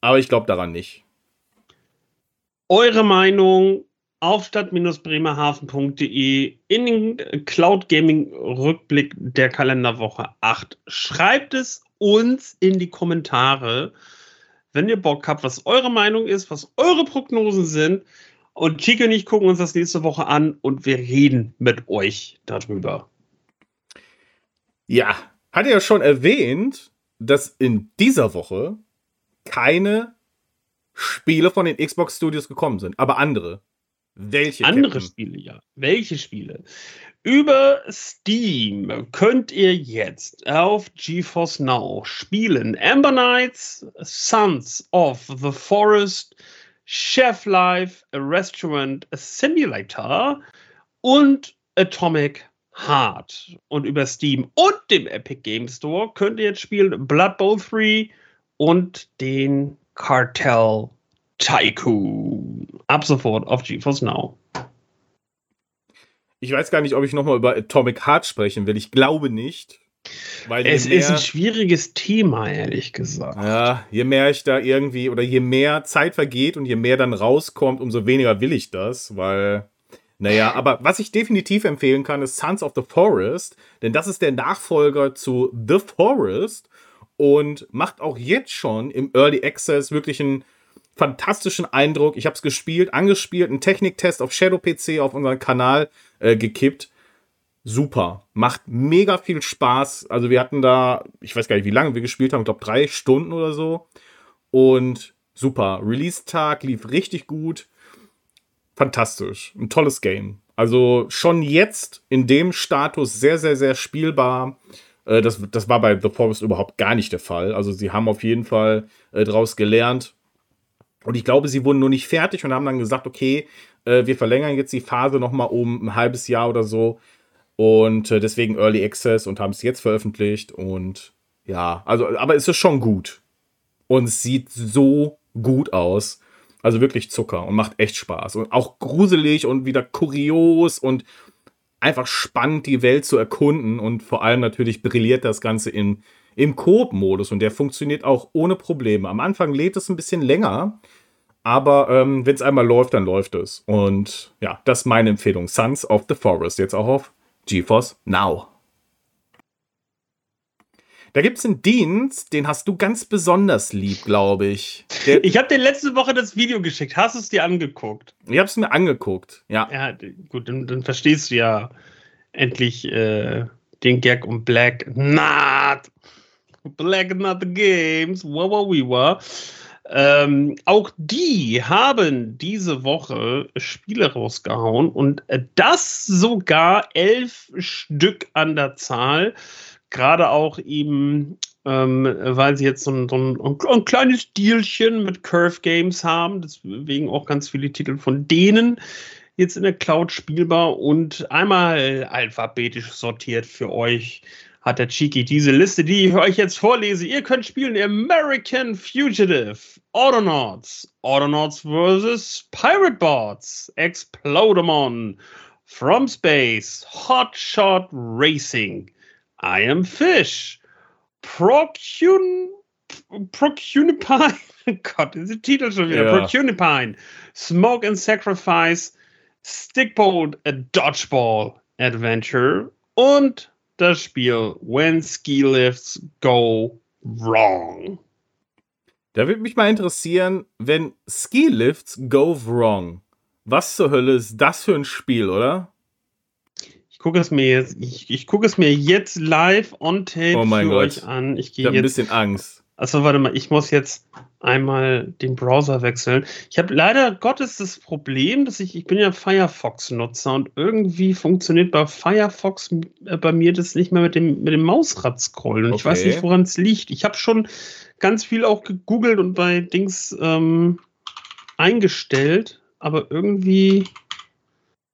aber ich glaube daran nicht. Eure Meinung auf stadt-bremerhaven.de in den Cloud Gaming Rückblick der Kalenderwoche 8. Schreibt es uns in die Kommentare, wenn ihr Bock habt, was eure Meinung ist, was eure Prognosen sind. Und Chico und ich gucken uns das nächste Woche an und wir reden mit euch darüber. Ja, hat ja schon erwähnt, dass in dieser Woche keine Spiele von den Xbox Studios gekommen sind, aber andere. Welche? Andere Captain? Spiele, ja. Welche Spiele? Über Steam könnt ihr jetzt auf GeForce Now spielen Amber Knights, Sons of the Forest, Chef Life, a Restaurant Simulator und Atomic hart. Und über Steam und dem Epic Game Store könnt ihr jetzt spielen Blood Bowl 3 und den Cartel Tycoon. Ab sofort auf GeForce Now. Ich weiß gar nicht, ob ich nochmal über Atomic Heart sprechen will. Ich glaube nicht. es mehr, ist ein schwieriges Thema, ehrlich gesagt. Ja, je mehr ich da irgendwie oder je mehr Zeit vergeht und je mehr dann rauskommt, umso weniger will ich das, weil naja, aber was ich definitiv empfehlen kann, ist Sons of the Forest, denn das ist der Nachfolger zu The Forest und macht auch jetzt schon im Early Access wirklich einen fantastischen Eindruck. Ich habe es gespielt, angespielt, einen Techniktest auf Shadow PC auf unseren Kanal äh, gekippt. Super, macht mega viel Spaß. Also wir hatten da, ich weiß gar nicht, wie lange wir gespielt haben, ich glaube drei Stunden oder so. Und super, Release-Tag lief richtig gut fantastisch. Ein tolles Game. Also schon jetzt in dem Status sehr, sehr, sehr spielbar. Äh, das, das war bei The Forest überhaupt gar nicht der Fall. Also sie haben auf jeden Fall äh, daraus gelernt. Und ich glaube, sie wurden nur nicht fertig und haben dann gesagt, okay, äh, wir verlängern jetzt die Phase noch mal um ein halbes Jahr oder so. Und äh, deswegen Early Access und haben es jetzt veröffentlicht. Und ja, also, aber es ist schon gut. Und es sieht so gut aus. Also wirklich Zucker und macht echt Spaß. Und auch gruselig und wieder kurios und einfach spannend, die Welt zu erkunden. Und vor allem natürlich brilliert das Ganze in, im Coop-Modus. Und der funktioniert auch ohne Probleme. Am Anfang lädt es ein bisschen länger. Aber ähm, wenn es einmal läuft, dann läuft es. Und ja, das ist meine Empfehlung. Sons of the Forest. Jetzt auch auf GeForce Now. Da gibt es einen Dienst, den hast du ganz besonders lieb, glaube ich. Der, ich habe dir letzte Woche das Video geschickt. Hast du es dir angeguckt? Ich habe es mir angeguckt, ja. Ja, gut, dann, dann verstehst du ja endlich äh, den Gag um Black Not. Black the Games. Were. Ähm, auch die haben diese Woche Spiele rausgehauen und das sogar elf Stück an der Zahl. Gerade auch eben, ähm, weil sie jetzt so ein, so ein, ein, kleines Dealchen mit Curve Games haben, deswegen auch ganz viele Titel von denen jetzt in der Cloud spielbar und einmal alphabetisch sortiert für euch hat der Cheeky diese Liste, die ich euch jetzt vorlese. Ihr könnt spielen American Fugitive, Autonauts, Autonauts vs. Pirate Bots, Explodemon, From Space, Hotshot Racing, I Am Fish, Procun Procunipine, Gott, ist der Titel schon wieder, ja. Procunipine, Smoke and Sacrifice, Stickbolt, a Dodgeball Adventure. Und das Spiel When Ski Lifts Go Wrong. Da würde mich mal interessieren, wenn Ski Lifts Go Wrong. Was zur Hölle ist das für ein Spiel, oder? Ich gucke es mir jetzt, ich, ich gucke es mir jetzt live on tape oh mein für Gott. euch an. Ich gehe jetzt. ein bisschen Angst. Achso, warte mal, ich muss jetzt einmal den Browser wechseln. Ich habe leider Gottes das Problem, dass ich, ich bin ja Firefox-Nutzer und irgendwie funktioniert bei Firefox äh, bei mir das nicht mehr mit dem, mit dem Mausrad scrollen. Und ich weiß Okay. nicht, woran es liegt. Ich habe schon ganz viel auch gegoogelt und bei Dings ähm, eingestellt, aber irgendwie,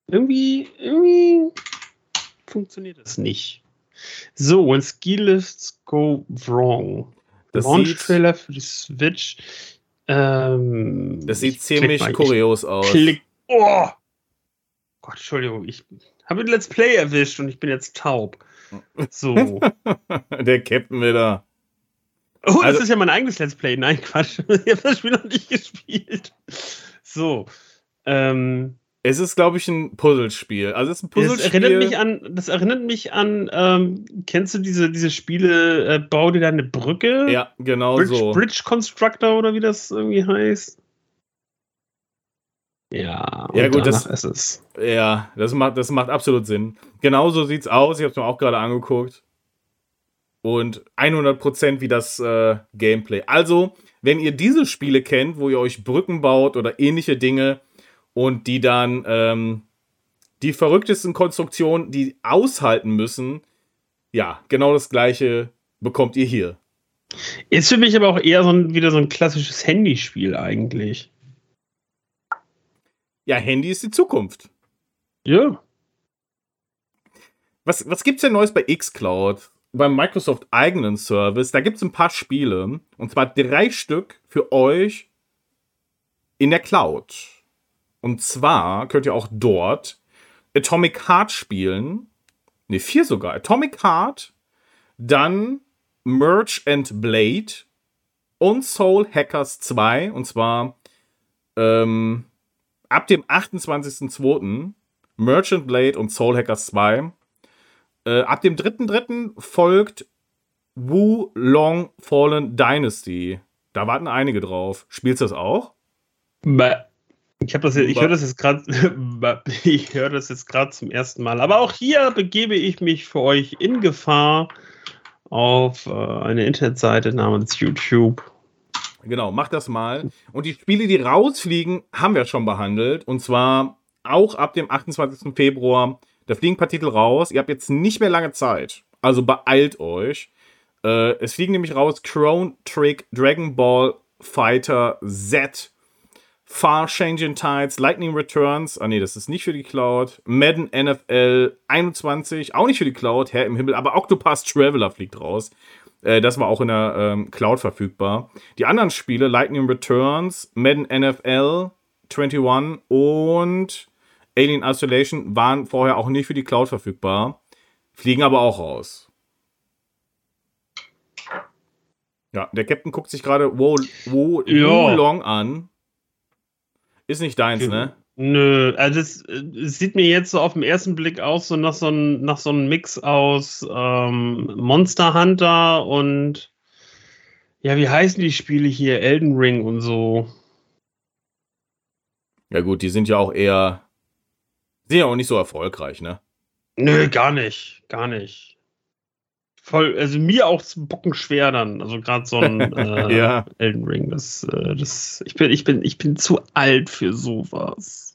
irgendwie, irgendwie funktioniert es nicht. So, when ski lifts go wrong. Das Launch sieht, Trailer für die Switch. Ähm, das sieht ziemlich mal, ich kurios aus. Klick. Oh! Gott, Entschuldigung, ich habe ein Let's Play erwischt und ich bin jetzt taub. So. Der Captain wieder. Oh, Also- das ist ja mein eigenes Let's Play. Nein, Quatsch. Ich habe das Spiel noch nicht gespielt. So. Ähm, Es ist, glaube ich, ein Puzzlespiel. Also es ist ein das Puzzlespiel. erinnert mich an, das erinnert mich an, ähm, kennst du diese, diese Spiele, äh, bau dir deine Brücke? Ja, genau Bridge, so. Bridge Constructor oder wie das irgendwie heißt. Ja, Ja, gut, das- ist es. Ja, das macht, das macht absolut Sinn. Genauso sieht's aus. Ich habe es mir auch gerade angeguckt. Und 100% wie das äh, Gameplay. Also, wenn ihr diese Spiele kennt, wo ihr euch Brücken baut oder ähnliche Dinge und die dann ähm, die verrücktesten Konstruktionen, die aushalten müssen, ja, genau das gleiche bekommt ihr hier. Ist für mich aber auch eher so ein, wieder so ein klassisches Handyspiel eigentlich. Ja, Handy ist die Zukunft. Ja. Was, was gibt's denn Neues bei xCloud? Beim Microsoft eigenen Service, da gibt's ein paar Spiele, und zwar drei Stück für euch in der Cloud. Und zwar könnt ihr auch dort Atomic Heart spielen. Ne, vier sogar. Atomic Heart, dann Merge and Blade und Soul Hackers 2. Und zwar ähm, ab dem 28.02. Merchant Blade und Soul Hackers 2. Äh, ab dem 3.3. folgt Wu Long Fallen Dynasty. Da warten einige drauf. Spielst du das auch? Bäh. Ich habe das, jetzt- ich höre das jetzt gerade, ich höre das jetzt gerade zum ersten Mal. Aber auch hier begebe ich mich für euch in Gefahr auf äh, eine Internetseite namens YouTube. Genau, mach das mal. Und die Spiele, die rausfliegen, haben wir schon behandelt. Und zwar auch ab dem 28. Februar. Da fliegen ein paar Titel raus. Ihr habt jetzt nicht mehr lange Zeit. Also beeilt euch. Äh, es fliegen nämlich raus Crown Trick, Dragon Ball Fighter Z, Far Changing Tides, Lightning Returns. Ah, nee, das ist nicht für die Cloud. Madden NFL 21, auch nicht für die Cloud, Herr im Himmel. Aber Octopus Traveler fliegt raus. Äh, das war auch in der ähm, Cloud verfügbar. Die anderen Spiele, Lightning Returns, Madden NFL 21 und Alien Isolation, waren vorher auch nicht für die Cloud verfügbar. Fliegen aber auch raus. Ja, der Captain guckt sich gerade Wo, Wo. Wo Long an. Ist nicht deins, ne? Nö, also es, es, sieht mir jetzt so auf den ersten Blick aus, so nach so einem nach so einem Mix aus ähm, Monster Hunter und ja, wie heißen die Spiele hier? Elden Ring und so. Ja, gut, die sind ja auch eher. Sind ja auch nicht so erfolgreich, ne? Nö, gar nicht. Gar nicht. Voll, also mir auch zum Bocken schwer dann. Also gerade so ein äh, ja. Elden Ring. Das, äh, das, ich, bin, ich, bin, ich bin zu alt für sowas.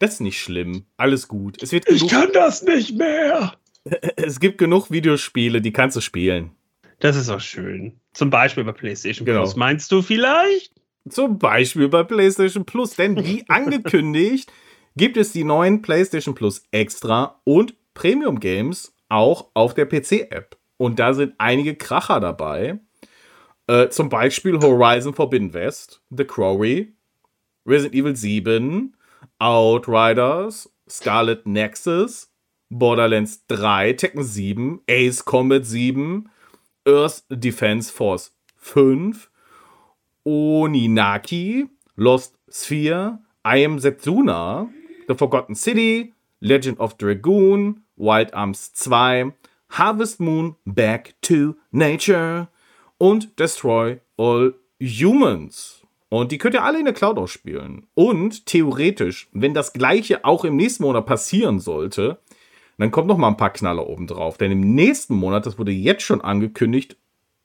Das ist nicht schlimm. Alles gut. Es wird ich kann das nicht mehr. Es gibt genug Videospiele, die kannst du spielen. Das ist auch schön. Zum Beispiel bei PlayStation genau. Plus. Meinst du vielleicht? Zum Beispiel bei PlayStation Plus. Denn wie angekündigt gibt es die neuen PlayStation Plus Extra und Premium Games auch auf der PC-App. Und da sind einige Kracher dabei. Äh, zum Beispiel Horizon Forbidden West, The Quarry, Resident Evil 7, Outriders, Scarlet Nexus, Borderlands 3, Tekken 7, Ace Combat 7, Earth Defense Force 5, Oninaki, Lost Sphere, I Am Setsuna, The Forgotten City, Legend of Dragoon, Wild Arms 2, Harvest Moon Back to Nature und Destroy All Humans. Und die könnt ihr alle in der Cloud ausspielen. Und theoretisch, wenn das gleiche auch im nächsten Monat passieren sollte, dann kommt noch mal ein paar Knaller oben drauf. Denn im nächsten Monat, das wurde jetzt schon angekündigt,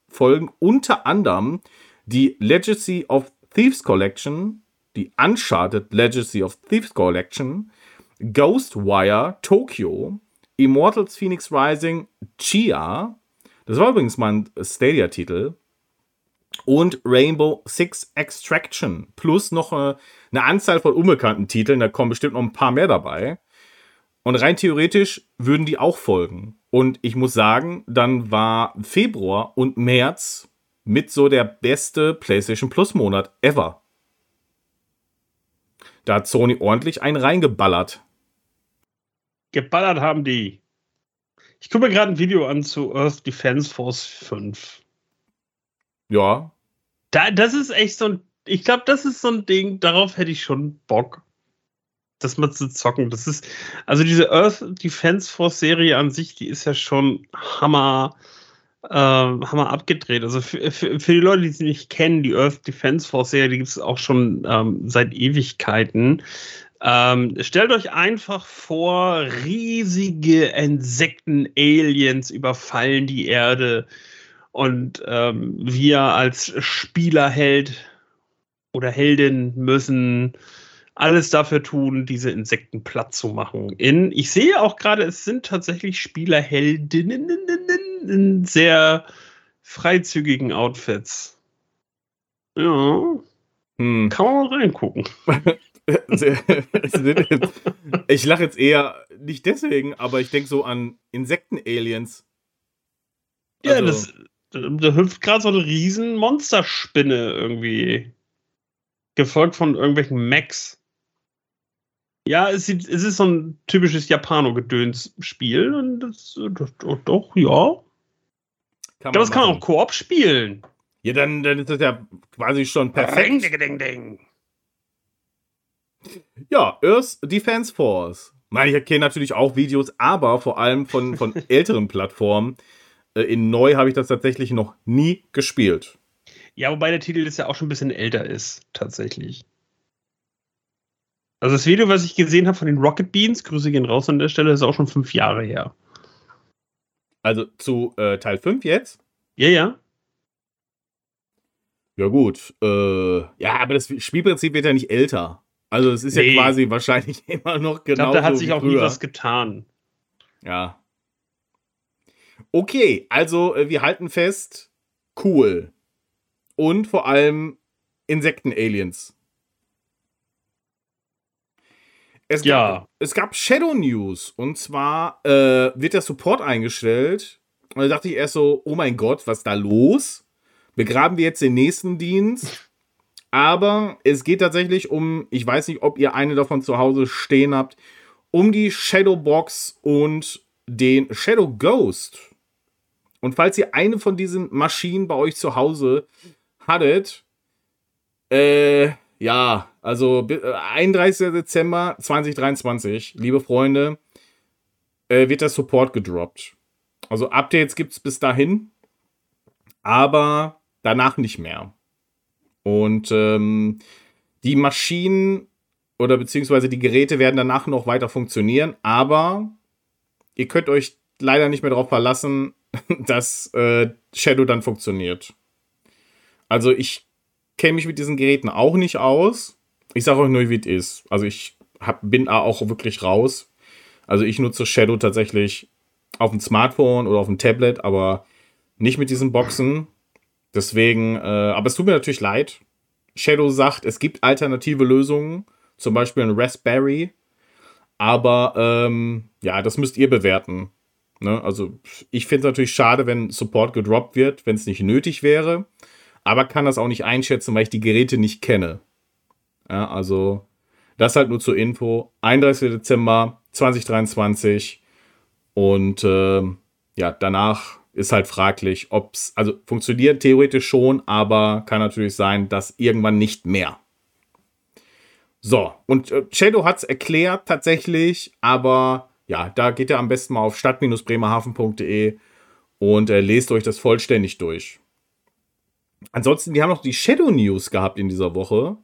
folgen unter anderem die Legacy of Thieves Collection, die Uncharted Legacy of Thieves Collection, Ghostwire Tokyo, Immortals Phoenix Rising Chia, das war übrigens mein Stadia-Titel, und Rainbow Six Extraction. Plus noch eine, äh, eine Anzahl von unbekannten Titeln. Da kommen bestimmt noch ein paar mehr dabei. Und rein theoretisch würden die auch folgen. Und ich muss sagen, dann war Februar und März mit so der beste PlayStation Plus Monat ever. Da hat Sony ordentlich einen reingeballert. Geballert haben die. Ich gucke mir gerade ein Video an zu Earth Defense Force 5. Ja. Da, das ist echt so ein, ich glaube, das ist so ein Ding, darauf hätte ich schon Bock, das mal zu zocken. Das ist, also diese Earth Defense Force Serie an sich, die ist ja schon Hammer, äh, Hammer abgedreht. Also für, für, für, die Leute, die sie nicht kennen, die Earth Defense Force Serie, die gibt es auch schon ähm, seit Ewigkeiten. Ähm, stellt euch einfach vor, riesige Insekten-Aliens überfallen die Erde und ähm, wir als Spielerheld oder Heldin müssen alles dafür tun, diese Insekten platt zu machen. In, ich sehe auch gerade, es sind tatsächlich Spielerheldinnen in sehr freizügigen Outfits. Ja. Hm. Kann man mal reingucken. ich lache jetzt eher nicht deswegen, aber ich denke so an Insekten-Aliens. Ja, also, das, da hüpft gerade so eine riesen Monsterspinne irgendwie. Gefolgt von irgendwelchen Mechs. Ja, es, sieht, es ist so ein typisches Japano-Gedöns-Spiel. Und das, das, doch, ja. Kann ich glaube, das kann man auch Koop spielen. Ja, dann, dann ist das ja quasi schon perfekt. Ding, ding, ding, ja, Earth Defense Force. Ich kenne natürlich auch Videos, aber vor allem von, von älteren Plattformen. Äh, in neu habe ich das tatsächlich noch nie gespielt. Ja, wobei der Titel jetzt ja auch schon ein bisschen älter ist, tatsächlich. Also das Video, was ich gesehen habe von den Rocket Beans, Grüße gehen raus an der Stelle, ist auch schon fünf Jahre her. Also zu äh, Teil 5 jetzt? Ja, ja. Ja, gut. Äh, ja, aber das Spielprinzip wird ja nicht älter. Also es ist nee. ja quasi wahrscheinlich immer noch genau. Ich glaube, da hat sich auch früher. nie was getan. Ja. Okay, also äh, wir halten fest, cool. Und vor allem Insekten-Aliens. Es ja. Gab, es gab Shadow News und zwar äh, wird der Support eingestellt. Und da dachte ich erst so, oh mein Gott, was ist da los? Begraben wir jetzt den nächsten Dienst? Aber es geht tatsächlich um, ich weiß nicht, ob ihr eine davon zu Hause stehen habt, um die Shadowbox und den Shadow Ghost. Und falls ihr eine von diesen Maschinen bei euch zu Hause hattet, äh, ja, also 31. Äh, Dezember 2023, liebe Freunde, äh, wird der Support gedroppt. Also Updates gibt es bis dahin, aber danach nicht mehr. Und ähm, die Maschinen oder beziehungsweise die Geräte werden danach noch weiter funktionieren, aber ihr könnt euch leider nicht mehr darauf verlassen, dass äh, Shadow dann funktioniert. Also ich kenne mich mit diesen Geräten auch nicht aus. Ich sage euch nur, wie es ist. Also ich hab, bin auch wirklich raus. Also ich nutze Shadow tatsächlich auf dem Smartphone oder auf dem Tablet, aber nicht mit diesen Boxen. Deswegen, äh, aber es tut mir natürlich leid. Shadow sagt, es gibt alternative Lösungen, zum Beispiel ein Raspberry. Aber ähm, ja, das müsst ihr bewerten. Ne? Also ich finde es natürlich schade, wenn Support gedroppt wird, wenn es nicht nötig wäre aber kann das auch nicht einschätzen, weil ich die Geräte nicht kenne. Ja, also das halt nur zur Info. 31. Dezember 2023 und äh, ja, danach ist halt fraglich, ob es, also funktioniert theoretisch schon, aber kann natürlich sein, dass irgendwann nicht mehr. So, und äh, Shadow hat es erklärt tatsächlich, aber ja, da geht ihr am besten mal auf stadt-bremerhaven.de und äh, lest euch das vollständig durch. Ansonsten, wir haben noch die Shadow News gehabt in dieser Woche.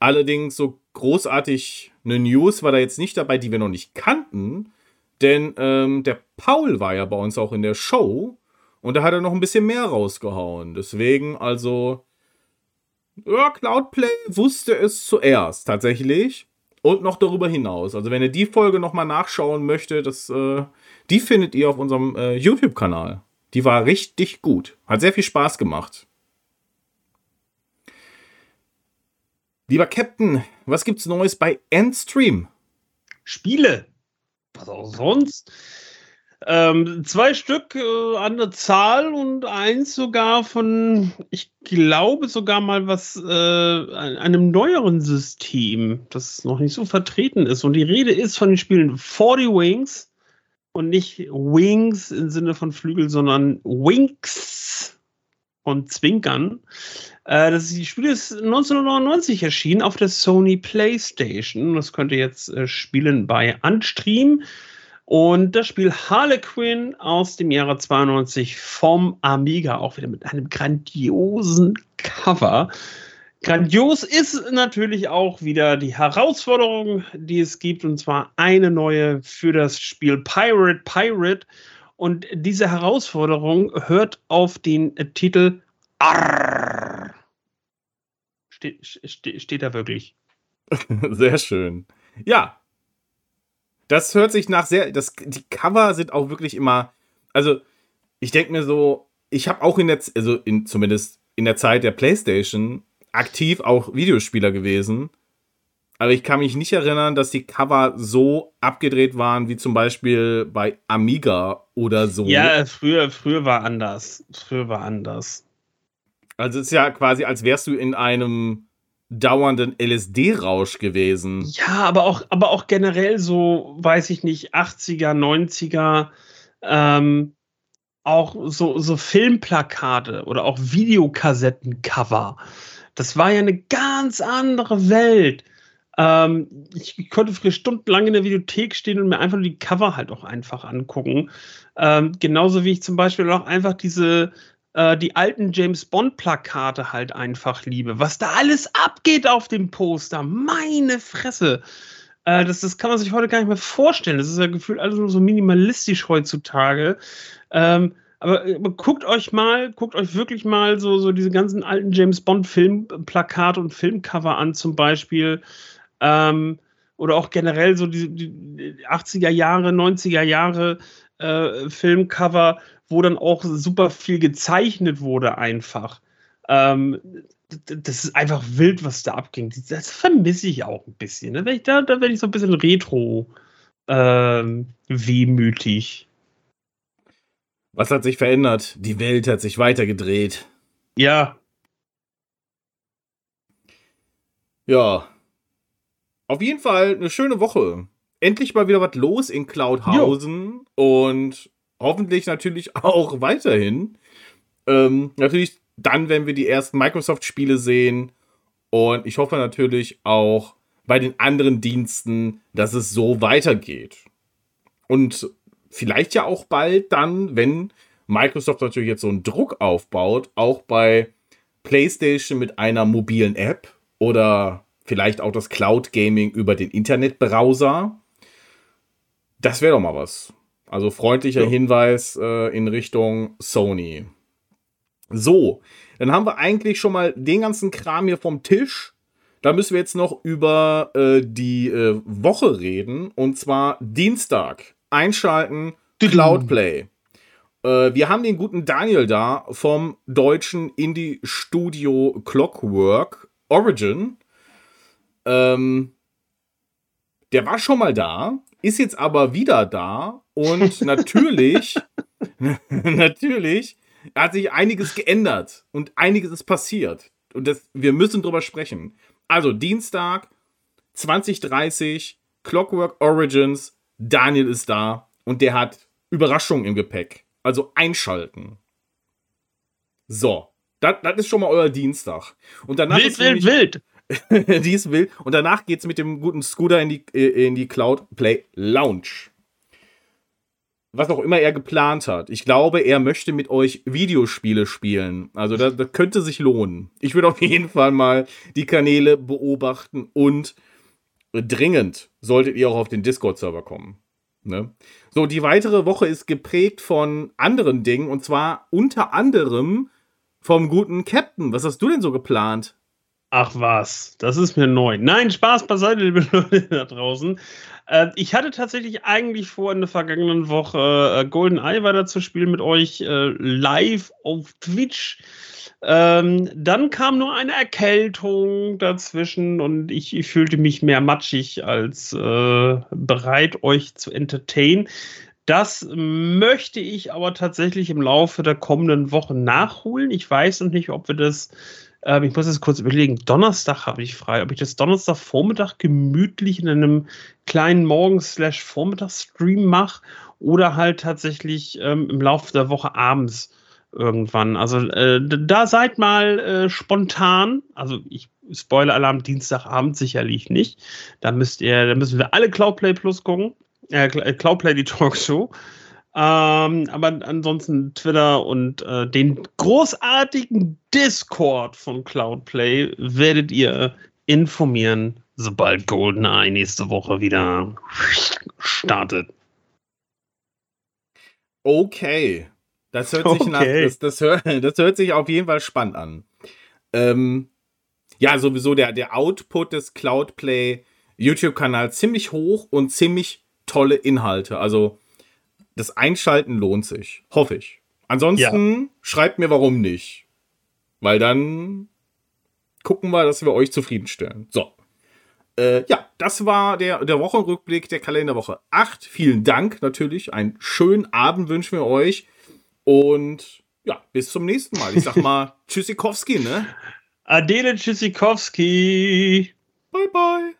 Allerdings so großartig eine News war da jetzt nicht dabei, die wir noch nicht kannten. Denn ähm, der Paul war ja bei uns auch in der Show und da hat er noch ein bisschen mehr rausgehauen. Deswegen, also, ja, Cloudplay wusste es zuerst tatsächlich und noch darüber hinaus. Also, wenn ihr die Folge nochmal nachschauen möchtet, das, äh, die findet ihr auf unserem äh, YouTube-Kanal. Die war richtig gut. Hat sehr viel Spaß gemacht. Lieber Captain, was gibt's Neues bei Endstream? Spiele. Was auch sonst. Ähm, zwei Stück äh, an der Zahl und eins sogar von, ich glaube sogar mal was, äh, einem neueren System, das noch nicht so vertreten ist. Und die Rede ist von den Spielen 40 Wings und nicht Wings im Sinne von Flügel, sondern Winks und Zwinkern. Äh, das Spiel ist 1999 erschienen auf der Sony PlayStation. Das könnt ihr jetzt äh, spielen bei Unstream. Und das Spiel Harlequin aus dem Jahre 92 vom Amiga, auch wieder mit einem grandiosen Cover. Grandios ist natürlich auch wieder die Herausforderung, die es gibt, und zwar eine neue für das Spiel Pirate Pirate. Und diese Herausforderung hört auf den Titel Arr Ste ste steht da wirklich. sehr schön. Ja. Das hört sich nach sehr. Das, die Cover sind auch wirklich immer. Also, ich denke mir so, ich habe auch in der, also in, zumindest in der Zeit der PlayStation aktiv auch Videospieler gewesen. Aber ich kann mich nicht erinnern, dass die Cover so abgedreht waren wie zum Beispiel bei Amiga oder so. Ja, früher, früher war anders. Früher war anders. Also es ist ja quasi, als wärst du in einem dauernden LSD-Rausch gewesen. Ja, aber auch, aber auch generell so, weiß ich nicht, 80er, 90er, ähm, auch so, so Filmplakate oder auch Videokassettencover. Das war ja eine ganz andere Welt. Ähm, ich konnte früher stundenlang in der Videothek stehen und mir einfach nur die Cover halt auch einfach angucken. Ähm, genauso wie ich zum Beispiel auch einfach diese äh, die alten James Bond-Plakate halt einfach liebe. Was da alles abgeht auf dem Poster, meine Fresse. Äh, das, das kann man sich heute gar nicht mehr vorstellen. Das ist ja gefühlt alles nur so minimalistisch heutzutage. Ähm, aber, aber, guckt euch mal, guckt euch wirklich mal so, so diese ganzen alten James Bond-Filmplakate und Filmcover an, zum Beispiel. Ähm, oder auch generell so die, die 80er Jahre, 90er Jahre äh, Filmcover, wo dann auch super viel gezeichnet wurde, einfach. Ähm, das ist einfach wild, was da abging. Das vermisse ich auch ein bisschen. Ne? Da, da werde ich so ein bisschen retro ähm, wehmütig. Was hat sich verändert? Die Welt hat sich weitergedreht. Ja. Ja. Auf jeden Fall eine schöne Woche. Endlich mal wieder was los in Cloudhausen. Jo. Und hoffentlich natürlich auch weiterhin. Ähm, natürlich dann, wenn wir die ersten Microsoft-Spiele sehen Und ich hoffe natürlich auch bei den anderen Diensten, dass es so weitergeht. Und vielleicht ja auch bald dann, wenn Microsoft natürlich jetzt so einen Druck aufbaut, auch bei PlayStation mit einer mobilen App oder vielleicht auch das Cloud Gaming über den Internetbrowser. Das wäre doch mal was. Also freundlicher ja. Hinweis äh, in Richtung Sony. So, dann haben wir eigentlich schon mal den ganzen Kram hier vom Tisch. Da müssen wir jetzt noch über äh, die äh, Woche reden. Und zwar Dienstag. Einschalten, Cloudplay. Äh, wir haben den guten Daniel da vom deutschen Indie-Studio Clockwork Origin. Ähm, der war schon mal da, ist jetzt aber wieder da und natürlich, natürlich hat sich einiges geändert und einiges ist passiert. Und das, wir müssen drüber sprechen. Also Dienstag 2030, Clockwork Origins, Daniel ist da und der hat Überraschungen im Gepäck. Also einschalten. So, das, das ist schon mal euer Dienstag. Und danach wild, wild, wild. die ist wild. Und danach geht es mit dem guten Scooter in die, äh, in die Cloud Play Lounge. Was auch immer er geplant hat. Ich glaube, er möchte mit euch Videospiele spielen. Also das, das könnte sich lohnen. Ich würde auf jeden Fall mal die Kanäle beobachten und dringend solltet ihr auch auf den Discord-Server kommen. Ne? So, die weitere Woche ist geprägt von anderen Dingen und zwar unter anderem vom guten Captain. Was hast du denn so geplant? Ach was, das ist mir neu. Nein, Spaß beiseite, liebe Leute da draußen. Äh, ich hatte tatsächlich eigentlich vor, in der vergangenen Woche äh, Golden Eye weiter zu spielen mit euch äh, live auf Twitch. Ähm, dann kam nur eine Erkältung dazwischen und ich, ich fühlte mich mehr matschig als äh, bereit, euch zu entertainen. Das möchte ich aber tatsächlich im Laufe der kommenden Woche nachholen. Ich weiß noch nicht, ob wir das ähm, ich muss jetzt kurz überlegen. Donnerstag habe ich frei. Ob ich das Donnerstag-Vormittag gemütlich in einem kleinen Morgen-Vormittag-Stream mache oder halt tatsächlich ähm, im Laufe der Woche abends irgendwann. Also äh, da seid mal äh, spontan. Also ich spoiler Alarm Dienstagabend sicherlich nicht. Da müsst ihr, da müssen wir alle Cloudplay Plus gucken. Äh, äh Cloudplay die Talkshow. Ähm, aber ansonsten Twitter und äh, den großartigen Discord von Cloudplay werdet ihr informieren, sobald GoldenEye nächste Woche wieder startet. Okay. Das hört sich okay. nach, das, das, hört, das hört sich auf jeden Fall spannend an. Ähm, ja, sowieso der, der Output des Cloudplay YouTube-Kanals ziemlich hoch und ziemlich tolle Inhalte. Also das Einschalten lohnt sich. Hoffe ich. Ansonsten ja. schreibt mir, warum nicht. Weil dann gucken wir, dass wir euch zufriedenstellen. So. Äh, ja, das war der, der Wochenrückblick der Kalenderwoche 8. Vielen Dank natürlich. Einen schönen Abend wünschen wir euch. Und ja, bis zum nächsten Mal. Ich sag mal Tschüssikowski, ne? Adele Tschüssikowski. Bye, bye.